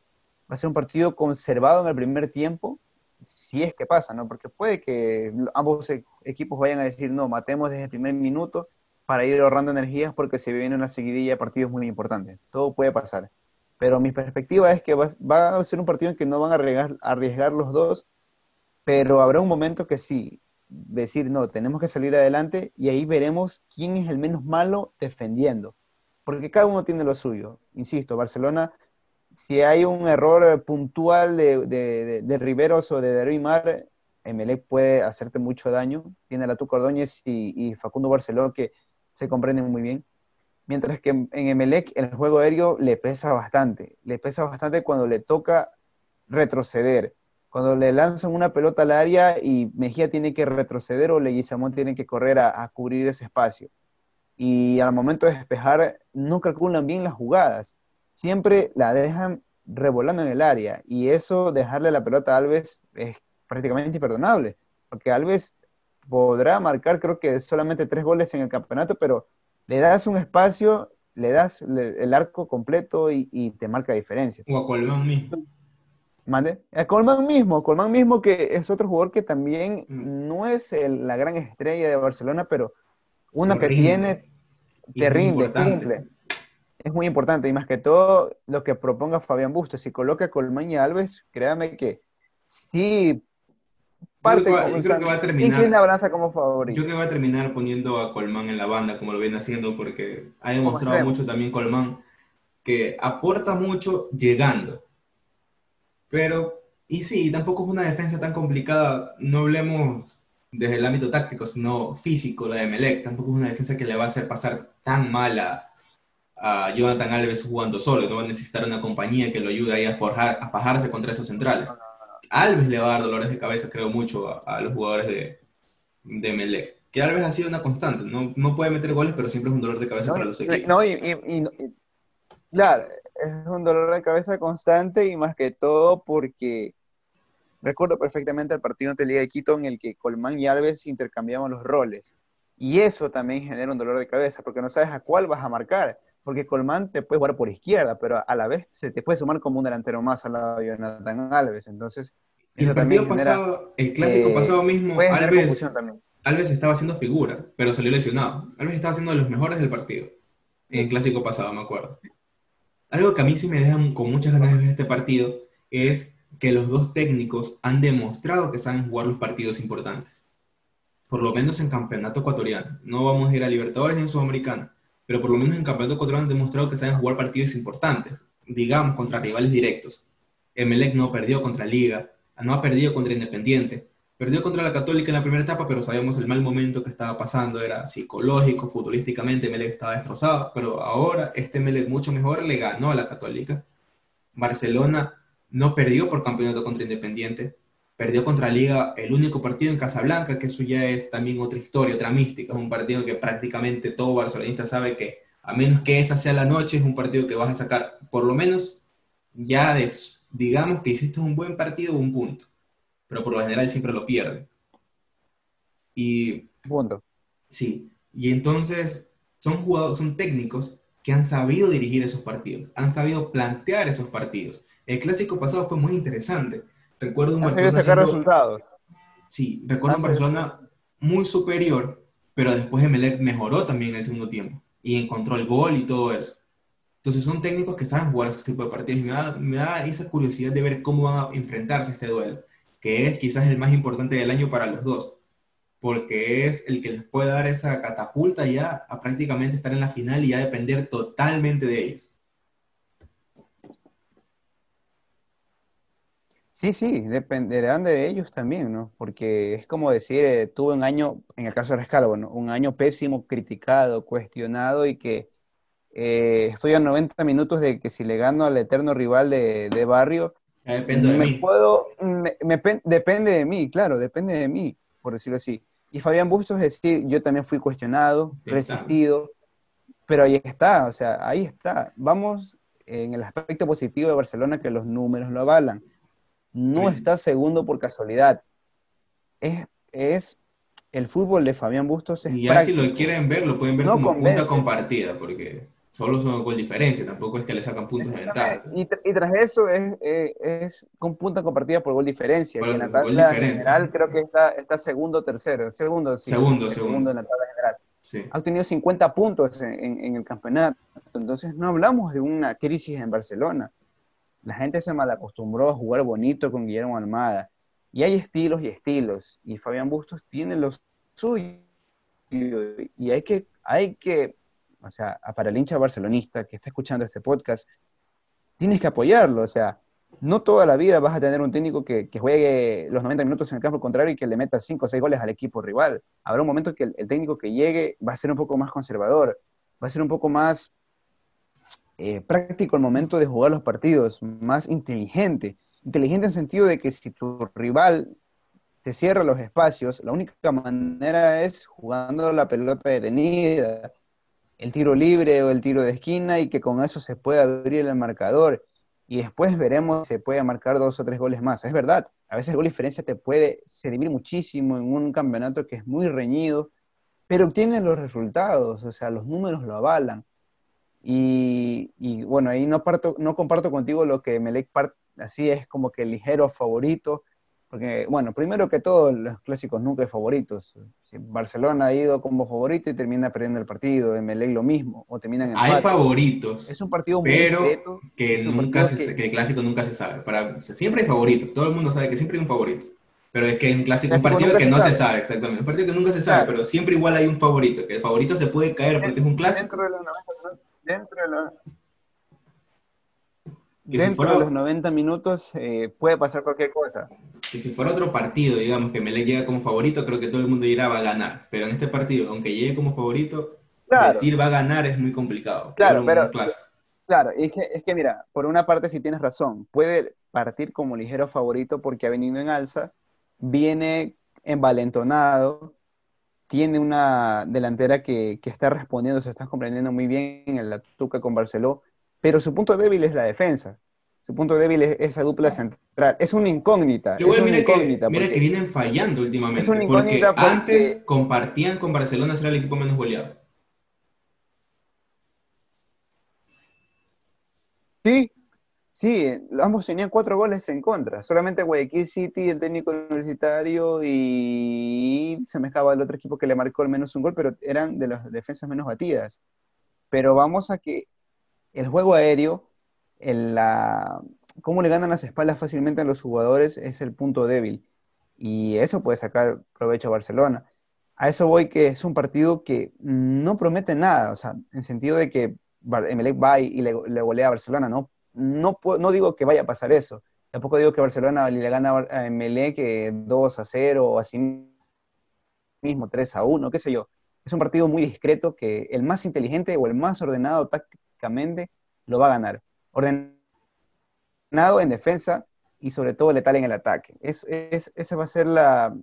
va a ser un partido conservado en el primer tiempo, si es que pasa, ¿no? Porque puede que ambos e-, equipos vayan a decir, no, matemos desde el primer minuto para ir ahorrando energías porque se viene una seguidilla de partidos muy importantes. Todo puede pasar. Pero mi perspectiva es que va, a ser un partido en que no van a arriesgar, arriesgar los dos, pero habrá un momento que sí, decir, no, tenemos que salir adelante y ahí veremos quién es el menos malo defendiendo. Porque cada uno tiene lo suyo. Insisto, Barcelona si hay un error puntual de, de, Riveros o de Derrimar, Emelec puede hacerte mucho daño. Tiene la Tuca Ordóñez y, Facundo Barceló que se comprenden muy bien. Mientras que en Emelec el juego aéreo le pesa bastante. Le pesa bastante cuando le toca retroceder. Cuando le lanzan una pelota al área y Mejía tiene que retroceder o Leguizamón tiene que correr a, a cubrir ese espacio. Y al momento de despejar no calculan bien las jugadas siempre la dejan revolando en el área y eso dejarle la pelota a Alves es prácticamente imperdonable, porque Alves podrá marcar creo que solamente tres goles en el campeonato, pero le das un espacio, le das el arco completo y, te marca diferencias. O a Colmán mismo. ¿Mande? A Colmán mismo, Colmán mismo que es otro jugador que también mm. no es la gran estrella de Barcelona, pero uno que tiene, te rinde, cumple es muy importante y más que todo lo que proponga Fabián Bustos. Si coloca a y Alves, créame que sí parte yo creo que va a terminar, como favorito. Yo creo que va a terminar poniendo a Colmán en la banda como lo viene haciendo porque ha demostrado mucho también Colmán que aporta mucho llegando. Pero, y sí, tampoco es una defensa tan complicada, no hablemos desde el ámbito táctico, sino físico, la de Melec, tampoco es una defensa que le va a hacer pasar tan mala a Jonathan Alves jugando solo, no va a necesitar una compañía que lo ayude ahí a, forjar, a fajarse contra esos centrales. Alves le va a dar dolores de cabeza, creo mucho, a, los jugadores de, de Melec. Que Alves ha sido una constante, no, no puede meter goles, pero siempre es un dolor de cabeza para los equipos. No, y, claro, es un dolor de cabeza constante y más que todo porque recuerdo perfectamente el partido ante Liga de Quito en el que Colmán y Alves intercambiaban los roles. Y eso también genera un dolor de cabeza porque no sabes a cuál vas a marcar porque Colmán te puede jugar por izquierda, pero a la vez se te puede sumar como un delantero más al lado de Jonathan Alves. Entonces, el partido pasado, el clásico pasado mismo, Alves, Alves estaba haciendo figura, pero salió lesionado. Alves estaba siendo de los mejores del partido. En el clásico pasado, me acuerdo. Algo que a mí sí me deja con muchas ganas de ver este partido es que los dos técnicos han demostrado que saben jugar los partidos importantes. Por lo menos en campeonato ecuatoriano. No vamos a ir a Libertadores ni en Sudamericana pero por lo menos en campeonato ecuatoriano han demostrado que saben jugar partidos importantes, digamos, contra rivales directos. Emelec no perdió contra Liga, no ha perdido contra Independiente, Perdió contra la Católica en la primera etapa, pero sabíamos el mal momento que estaba pasando, era psicológico, futbolísticamente, Melec estaba destrozado, pero ahora este Melec mucho mejor le ganó a la Católica. Barcelona no perdió por campeonato contra Independiente, perdió contra Liga el único partido en Casablanca, que eso ya es también otra historia, otra mística, es un partido que prácticamente todo barcelonista sabe que a menos que esa sea la noche, es un partido que vas a sacar por lo menos ya digamos que hiciste un buen partido un punto pero por lo general siempre lo pierde. Y. Punto. Sí. Y entonces son jugadores, son técnicos que han sabido dirigir esos partidos, han sabido plantear esos partidos. El clásico pasado fue muy interesante. Recuerdo un Barcelona. sacar resultados. Sí, recuerdo un Barcelona muy superior, pero después Emelec mejoró también en el segundo tiempo y encontró el gol y todo eso. Entonces son técnicos que saben jugar esos tipos de partidos y me da, me da esa curiosidad de ver cómo van a enfrentarse a este duelo que es quizás el más importante del año para los dos, porque es el que les puede dar esa catapulta ya a prácticamente estar en la final y ya depender totalmente de ellos. Sí, sí, dependerán de ellos también, ¿no? Porque es como decir, eh, tuve un año, en el caso de Rescalvo, ¿no? un año pésimo, criticado, cuestionado y que eh, estoy a 90 minutos de que si le gano al eterno rival de, de barrio, depende de me mí. Puedo, depende de mí, claro, depende de mí, por decirlo así. Y Fabián Bustos es decir, yo también fui cuestionado, resistido, pero ahí está, o sea, ahí está. Vamos en el aspecto positivo de Barcelona que los números lo avalan. No está segundo por casualidad. Es, es el fútbol de Fabián Bustos. y ya si lo quieren ver, lo pueden ver como punta compartida, porque solo son gol diferencia, tampoco es que le sacan puntos de ventaja. Y, tras eso es, eh, es con punta compartida por gol diferencia. y en la tabla general creo que está, está segundo tercero. Segundo, sí, segundo, segundo. en la tabla general. Ha tenido 50 puntos en, en, el campeonato. Entonces no hablamos de una crisis en Barcelona. La gente se malacostumbró a jugar bonito con Guillermo Almada. Y hay estilos y estilos. Y Fabián Bustos tiene los suyos. Y hay que, hay que o sea, para el hincha barcelonista que está escuchando este podcast, tienes que apoyarlo, o sea, no toda la vida vas a tener un técnico que, juegue los 90 minutos en el campo contrario y que le meta 5 o 6 goles al equipo rival. Habrá un momento que el, técnico que llegue va a ser un poco más conservador, va a ser un poco más eh, práctico el momento de jugar los partidos, más inteligente. Inteligente en el sentido de que si tu rival te cierra los espacios, la única manera es jugando la pelota detenida, el tiro libre o el tiro de esquina y que con eso se puede abrir el marcador. Y después veremos si se puede marcar dos o tres goles más. Es verdad, a veces el gol diferencia te puede servir muchísimo en un campeonato que es muy reñido, pero obtienen los resultados, o sea, los números lo avalan. Y, bueno, ahí no, parto, no comparto contigo lo que Melec así es como que el ligero favorito, porque, bueno, primero que todo, los clásicos nunca hay favoritos. Barcelona ha ido como favorito y termina perdiendo el partido, Emelec lo mismo, o terminan en Hay favoritos. Es un partido muy pero que, nunca se, que... el clásico nunca se sabe. Para, siempre hay favoritos, todo el mundo sabe que siempre hay un favorito. Pero es que en clásico, un partido que no se sabe, exactamente. Un partido que nunca se sabe, pero siempre igual hay un favorito, que el favorito se puede caer porque es un clásico. Dentro de los, dentro de los, dentro de los 90 minutos eh, puede pasar cualquier cosa. Que si fuera otro partido, digamos, que Melec llega como favorito, creo que todo el mundo dirá va a ganar. Pero en este partido, aunque llegue como favorito, decir va a ganar es muy complicado. Claro, pero, claro, es que, es que mira, por una parte sí tienes razón, puede partir como ligero favorito porque ha venido en alza, viene envalentonado, tiene una delantera que, que está respondiendo, se está comprendiendo muy bien en la Tuca con Barceló, pero su punto débil es la defensa. Su punto débil es esa dupla central. Es una incógnita. es una mira, incógnita que, mira que vienen fallando últimamente. Es una incógnita porque, antes compartían con Barcelona ser el equipo menos goleado. Sí, sí, ambos tenían cuatro goles en contra. Solamente Guayaquil City, el técnico universitario y se me el otro equipo que le marcó al menos un gol, pero eran de las defensas menos batidas. Pero vamos a que el juego aéreo, la, cómo le ganan las espaldas fácilmente a los jugadores es el punto débil. Y eso puede sacar provecho a Barcelona. A eso voy que es un partido que no promete nada, o sea, en sentido de que Emelec va y le, golea a Barcelona, ¿no? No, no digo que vaya a pasar eso, Tampoco digo que Barcelona le gana a que 2 a 0 o así mismo 3 a 1, qué sé yo. Es un partido muy discreto que el más inteligente o el más ordenado tácticamente lo va a ganar. Ordenado en defensa y sobre todo letal en el ataque. Es, es, ese va a ser la,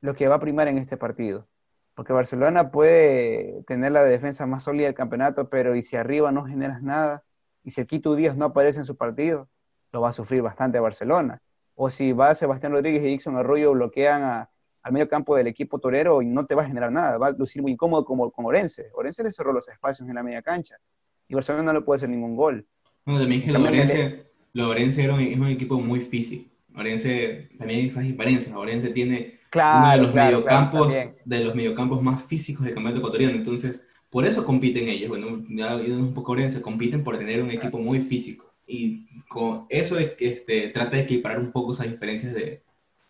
lo que va a primar en este partido. Porque Barcelona puede tener la defensa más sólida del campeonato, pero y si arriba no generas nada, y si el Quito Díaz no aparece en su partido, lo va a sufrir bastante Barcelona. O si va Sebastián Rodríguez y Dixon Arroyo bloquean al medio campo del equipo torero y no te va a generar nada, va a lucir muy incómodo como con Orense. Orense le cerró los espacios en la media cancha y Barcelona no le puede hacer ningún gol. No, también que Orense, Orense era un, es un equipo muy físico. Orense también hay esas diferencias. Orense tiene uno de los mediocampos de los mediocampos más físicos del campeonato ecuatoriano. Entonces, por eso compiten ellos. Bueno, ya un poco Orense, compiten por tener un equipo muy físico. Y con eso es que este, trata de equiparar un poco esas diferencias de,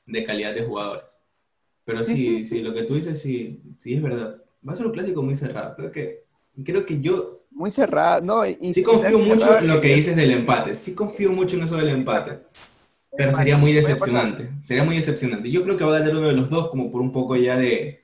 de calidad de jugadores. Pero sí, sí, lo que tú dices, sí, sí es verdad. Va a ser un clásico muy cerrado. Creo que, creo que yo... Muy cerrado, ¿no? Y sí confío mucho en lo que dices del empate. Sí confío mucho en eso del empate. Pero sería muy decepcionante. Sería muy decepcionante. Yo creo que va a ganar uno de los dos como por un poco ya de,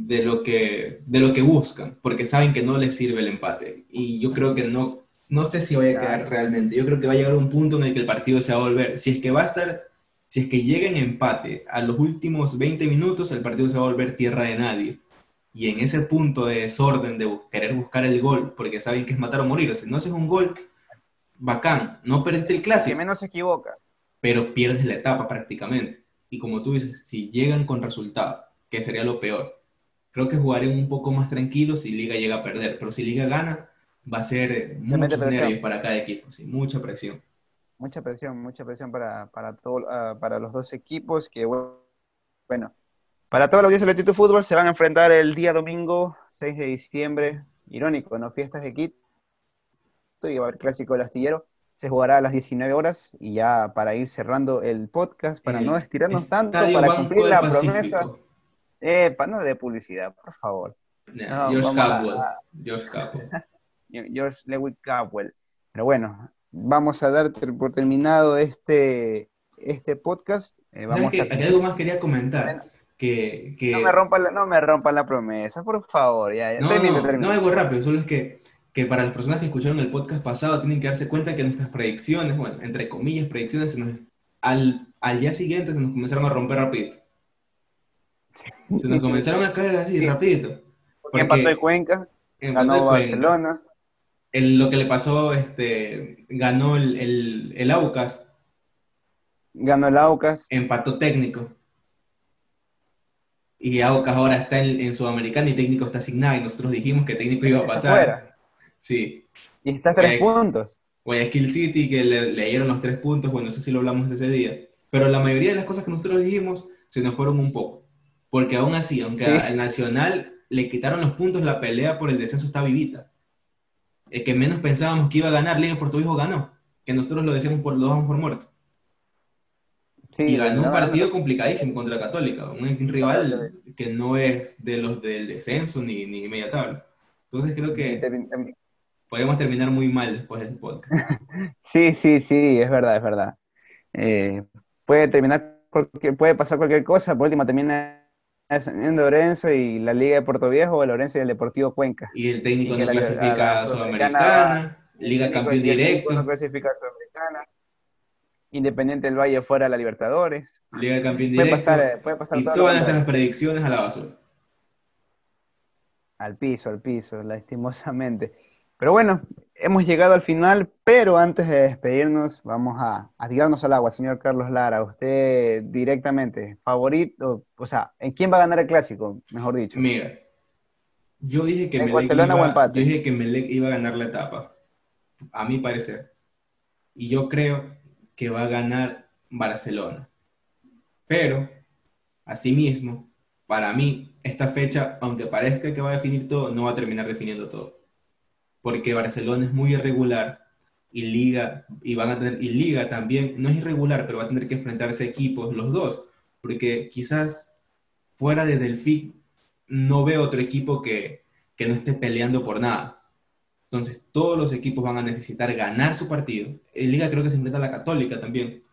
de, lo, que, de lo que buscan, porque saben que no les sirve el empate. Y yo creo que no, no sé si vaya a quedar realmente. Yo creo que va a llegar un punto en el que el partido se va a volver. Si es que va a estar, si es que llega en empate a los últimos 20 minutos, el partido se va a volver tierra de nadie. Y en ese punto de desorden, de querer buscar el gol, porque saben que es matar o morir. O sea, no haces un gol, bacán, no perdiste el clásico. Que menos se equivoca. Pero pierdes la etapa prácticamente. Y como tú dices, si llegan con resultado, que sería lo peor, creo que jugarían un poco más tranquilos si Liga llega a perder. Pero si Liga gana, va a ser muchos nervios para cada equipo, sí, mucha presión. Mucha presión, mucha presión para, para, todo, ah, para los dos equipos que, bueno, para todos los días del Tito Fútbol se van a enfrentar el día domingo 6 de diciembre, irónico, ¿no? Fiestas de Quito, y va a haber clásico del astillero, se jugará a las 19 horas y ya para ir cerrando el podcast, para no estirarnos tanto, para cumplir la promesa. Eh, para no de publicidad, por favor. George Capwell. George Capwell. George Lewis Capwell. Pero bueno, vamos a dar por terminado este, este podcast. Eh, vamos que, algo más quería comentar. que, No, me rompan la, no me rompan la promesa, por favor. Ya, no, no, algo rápido, solo es que, que para las personas que escucharon el podcast pasado tienen que darse cuenta que nuestras predicciones, bueno, entre comillas, predicciones, al, al día siguiente se nos comenzaron a romper rapidito. Se nos comenzaron a caer así, rapidito. Porque empató de Cuenca, ganó Barcelona lo que le pasó, este, ganó el, el, Aucas. Ganó el Aucas. Empató técnico. Y Aucas ahora está en, Sudamericana y técnico está asignado y nosotros dijimos que técnico iba a pasar. Sí. Y está a tres puntos. Guayaquil City, que le, leyeron los tres puntos, bueno, eso sí lo hablamos ese día. Pero la mayoría de las cosas que nosotros dijimos se nos fueron un poco. Porque aún así, aunque al Nacional le quitaron los puntos, la pelea por el descenso está vivita el que menos pensábamos que iba a ganar Liga Puerto Hijo ganó, que nosotros lo decíamos por lo damos por muerto. y ganó un partido complicadísimo contra la Católica, un rival que no es de los del descenso ni, ni media tabla. Entonces creo que podemos terminar muy mal después de ese podcast. sí, sí, sí, es verdad, es verdad. Eh, puede terminar, puede pasar cualquier cosa, por último termina ascendiendo Orense y la Liga de Puerto Viejo, el Orense y el Deportivo Cuenca. Y el técnico no clasifica a Sudamericana, Liga Campeón Directo. No clasifica a Sudamericana. Independiente del Valle fuera de la Libertadores. Liga Campeón Directo. Puede pasar, eh, puede pasar y todas nuestras predicciones a la basura. Al piso, al piso, lastimosamente. Pero bueno, hemos llegado al final, pero antes de despedirnos, vamos a, tirarnos al agua, señor Carlos Lara. Usted directamente, favorito, o sea, ¿en quién va a ganar el clásico, mejor dicho? Mira, yo dije que, Melec iba, yo dije que Melec iba a ganar la etapa, a mi parecer. Y yo creo que va a ganar Barcelona. Pero, asimismo, para mí, esta fecha, aunque parezca que va a definir todo, no va a terminar definiendo todo porque Barcelona es muy irregular y Liga, y van a tener, y Liga también no es irregular, pero va a tener que enfrentarse a equipos, los dos, porque quizás fuera de Delphi no veo otro equipo que, que no esté peleando por nada. Entonces, todos los equipos van a necesitar ganar su partido. En Liga creo que se enfrenta a la Católica también.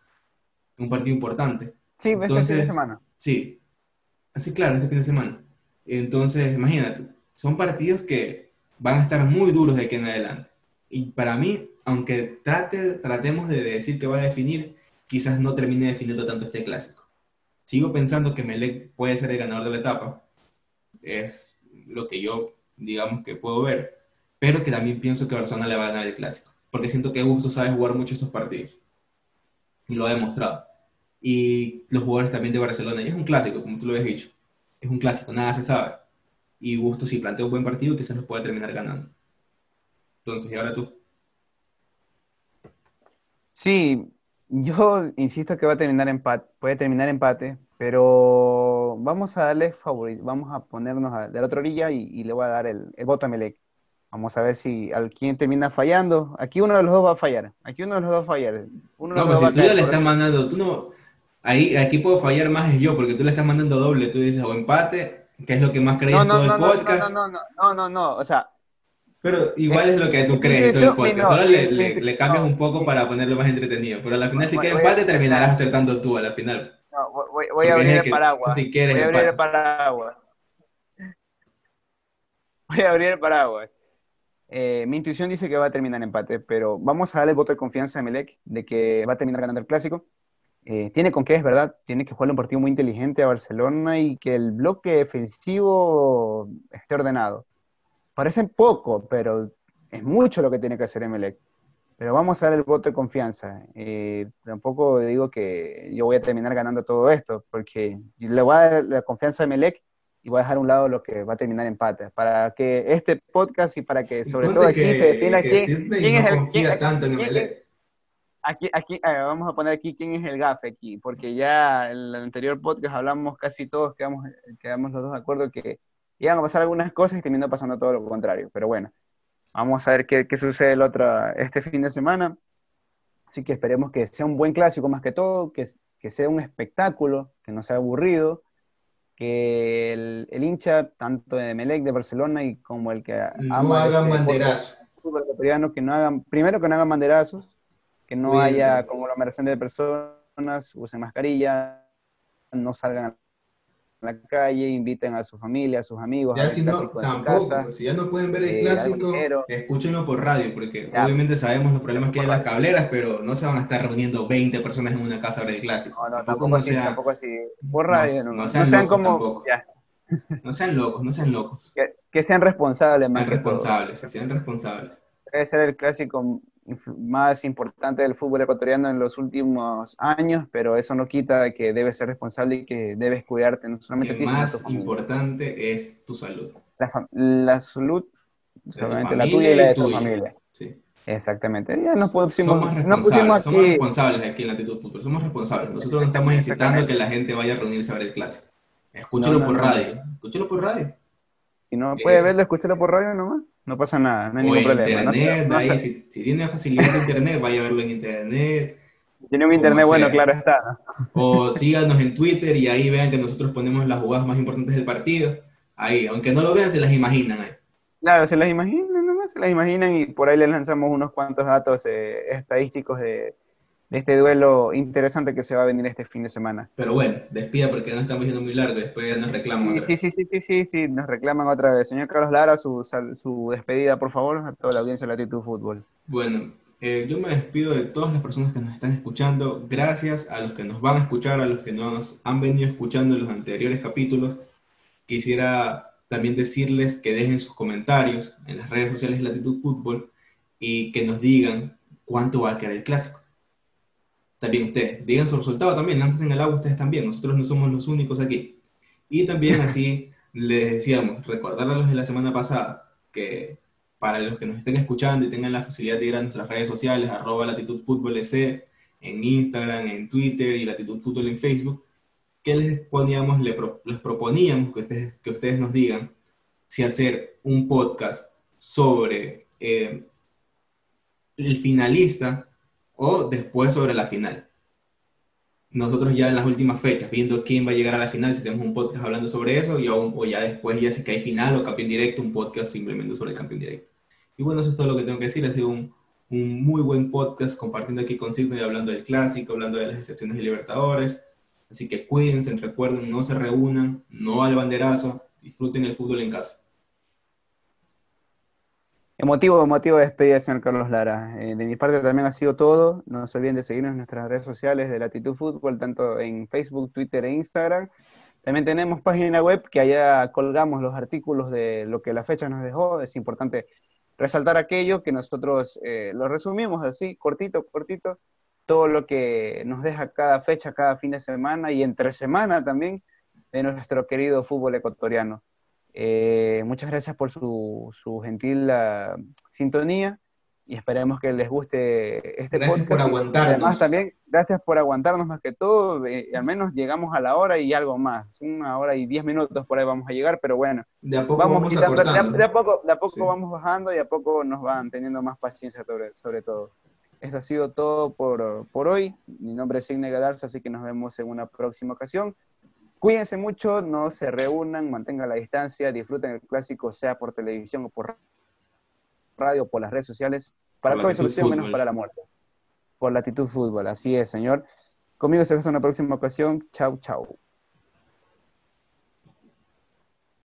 un partido importante. Sí, este fin de semana. Sí, así claro, este fin de semana. Entonces, imagínate, son partidos que van a estar muy duros de aquí en adelante. Y para mí, aunque trate, tratemos de decir que va a definir, quizás no termine definiendo tanto este clásico. Sigo pensando que Melec puede ser el ganador de la etapa. Es lo que yo, digamos, que puedo ver. Pero que también pienso que Barcelona le va a ganar el clásico. Porque siento que Gusto sabe jugar mucho estos partidos. Y lo ha demostrado. Y los jugadores también de Barcelona. Y es un clásico, como tú lo habías dicho. Es un clásico, nada se sabe. Y Gusto, si plantea un buen partido, quizás lo pueda terminar ganando. Entonces, ¿y ahora tú? Sí, yo insisto que va a terminar empate, puede terminar empate, pero vamos a darle favorito, vamos a ponernos de la otra orilla y, le voy a dar el, voto a Melec. Vamos a ver si al quien termina fallando. Aquí uno de los dos va a fallar. Aquí uno de los dos va a fallar. Uno no, pero si tú ya le estás mandando, tú no. Ahí, aquí puedo fallar más es yo, porque tú le estás mandando doble. Tú dices o empate, que es lo que más crees en todo el podcast. No, no, no, no, no, o sea, pero igual es lo que tú crees todo el podcast. Solo le, le, cambias un poco para ponerlo más entretenido. Pero al final, si quieres empate, terminarás acertando tú a la final. No, voy, a abrir el paraguas. Si quieres voy a abrir el paraguas. Voy a abrir el paraguas. Eh, mi intuición dice que va a terminar en empate, pero vamos a darle el voto de confianza a Melec de que va a terminar ganando el clásico. Eh, tiene con qué, es verdad, tiene que jugar un partido muy inteligente a Barcelona y que el bloque defensivo esté ordenado. Parecen poco, pero es mucho lo que tiene que hacer Emelec. Pero vamos a dar el voto de confianza. Eh, tampoco digo que yo voy a terminar ganando todo esto, porque le voy a dar la confianza a Emelec y voy a dejar a un lado lo que va a terminar empate. Para que este podcast y para que sobre todo aquí se defina quién, es el... Quién, tanto en Emelec. Aquí, aquí vamos a poner aquí quién es el gafe aquí, porque ya en el anterior podcast hablamos casi todos, quedamos, quedamos los dos de acuerdo que iban a pasar algunas cosas y terminó pasando todo lo contrario. Pero bueno, vamos a ver qué, qué sucede el otro, este fin de semana. Así que esperemos que sea un buen clásico más que todo, que, que sea un espectáculo, que no sea aburrido, que el, el hincha, tanto de Melec, de Barcelona, y como el que no hagan este banderazos. Que no hagan, primero que no hagan banderazos, que no haya conglomeración de personas, usen mascarilla, no salgan la calle, inviten a su familia, a sus amigos. Ya si no, tampoco, si ya no pueden ver el eh, clásico, escúchenlo por radio, porque obviamente sabemos los problemas que hay en las cableras, pero no se van a estar reuniendo 20 personas en una casa a ver el clásico. No, no, tampoco, así, tampoco así. Por radio, no, sean, como... No sean locos, no sean locos. Que, sean responsables, más. Sean responsables, que sean responsables. Debe ser el clásico más importante del fútbol ecuatoriano en los últimos años, pero eso no quita que debes ser responsable y que debes cuidarte, no solamente Lo más importante es tu salud. La, salud, solamente la tuya y la de tu familia. Sí. Exactamente. Ya nos pusimos, somos responsables, somos responsables aquí en la actitud fútbol, somos responsables. Nosotros no estamos incitando a que la gente vaya a reunirse a ver el clásico. Escúchalo por radio, escúchalo por radio. Si no puede verlo, escúchalo por radio nomás. No pasa nada, no hay ningún problema. Internet, si, tiene facilidad de internet, vaya a verlo en internet. Tiene un internet bueno, claro está. O síganos en Twitter y ahí vean que nosotros ponemos las jugadas más importantes del partido. Ahí, aunque no lo vean, se las imaginan ahí. Claro, se las imaginan, nomás se las imaginan y por ahí les lanzamos unos cuantos datos eh, estadísticos de, este duelo interesante que se va a venir este fin de semana. Pero bueno, despida porque no estamos yendo muy largo, después nos reclaman. Sí, sí, sí, sí, sí, sí, nos reclaman otra vez. Señor Carlos Lara, su, su despedida, por favor, a toda la audiencia de Latitud Fútbol. Bueno, eh, yo me despido de todas las personas que nos están escuchando. Gracias a los que nos van a escuchar, a los que nos han venido escuchando en los anteriores capítulos. Quisiera también decirles que dejen sus comentarios en las redes sociales de Latitud Fútbol y que nos digan cuánto va a quedar el clásico también ustedes. Digan su resultado también, antes en el agua ustedes también. Nosotros no somos los únicos aquí. Y también así les decíamos, recordar a los de la semana pasada que para los que nos estén escuchando y tengan la facilidad de ir a nuestras redes sociales, arroba latitud fútbol en Instagram, en Twitter y latitud fútbol en Facebook, que les poníamos, les proponíamos que ustedes, que ustedes nos digan si hacer un podcast sobre eh, el finalista o después sobre la final. Nosotros ya en las últimas fechas, viendo quién va a llegar a la final, si hacemos un podcast hablando sobre eso, y o ya después, ya si que hay final o campeón directo, un podcast simplemente sobre el campeón directo. Y bueno, eso es todo lo que tengo que decir. Ha sido un, un muy buen podcast compartiendo aquí con Signo y hablando del clásico, hablando de las excepciones de Libertadores. Así que cuídense, recuerden, no se reúnan, no al banderazo, disfruten el fútbol en casa. Emotivo, emotivo de despedida, señor Carlos Lara. Eh, de mi parte también ha sido todo. No se olviden de seguirnos en nuestras redes sociales de Latitud Fútbol, tanto en Facebook, Twitter e Instagram. También tenemos página web que allá colgamos los artículos de lo que la fecha nos dejó. Es importante resaltar aquello que nosotros eh, lo resumimos así, cortito, cortito, todo lo que nos deja cada fecha, cada fin de semana y entre semana también de nuestro querido fútbol ecuatoriano. Eh, muchas gracias por su, su gentil uh, sintonía y esperemos que les guste este gracias podcast. por aguantarnos. Además, también gracias por aguantarnos más que todo. Eh, al menos llegamos a la hora y algo más. Una hora y diez minutos por ahí vamos a llegar, pero bueno. De a poco vamos, vamos quitando- de, a, de a poco, de a poco Sí. vamos bajando y a poco nos van teniendo más paciencia sobre, sobre todo. Esto ha sido todo por, por hoy. Mi nombre es Signe Galarza, así que nos vemos en una próxima ocasión. Cuídense mucho, no se reúnan, mantengan la distancia, disfruten el clásico, sea por televisión o por radio, por las redes sociales. Para todo hay solución menos para la muerte. Por latitud fútbol, así es, señor. Conmigo será hasta una próxima ocasión. Chau, chau.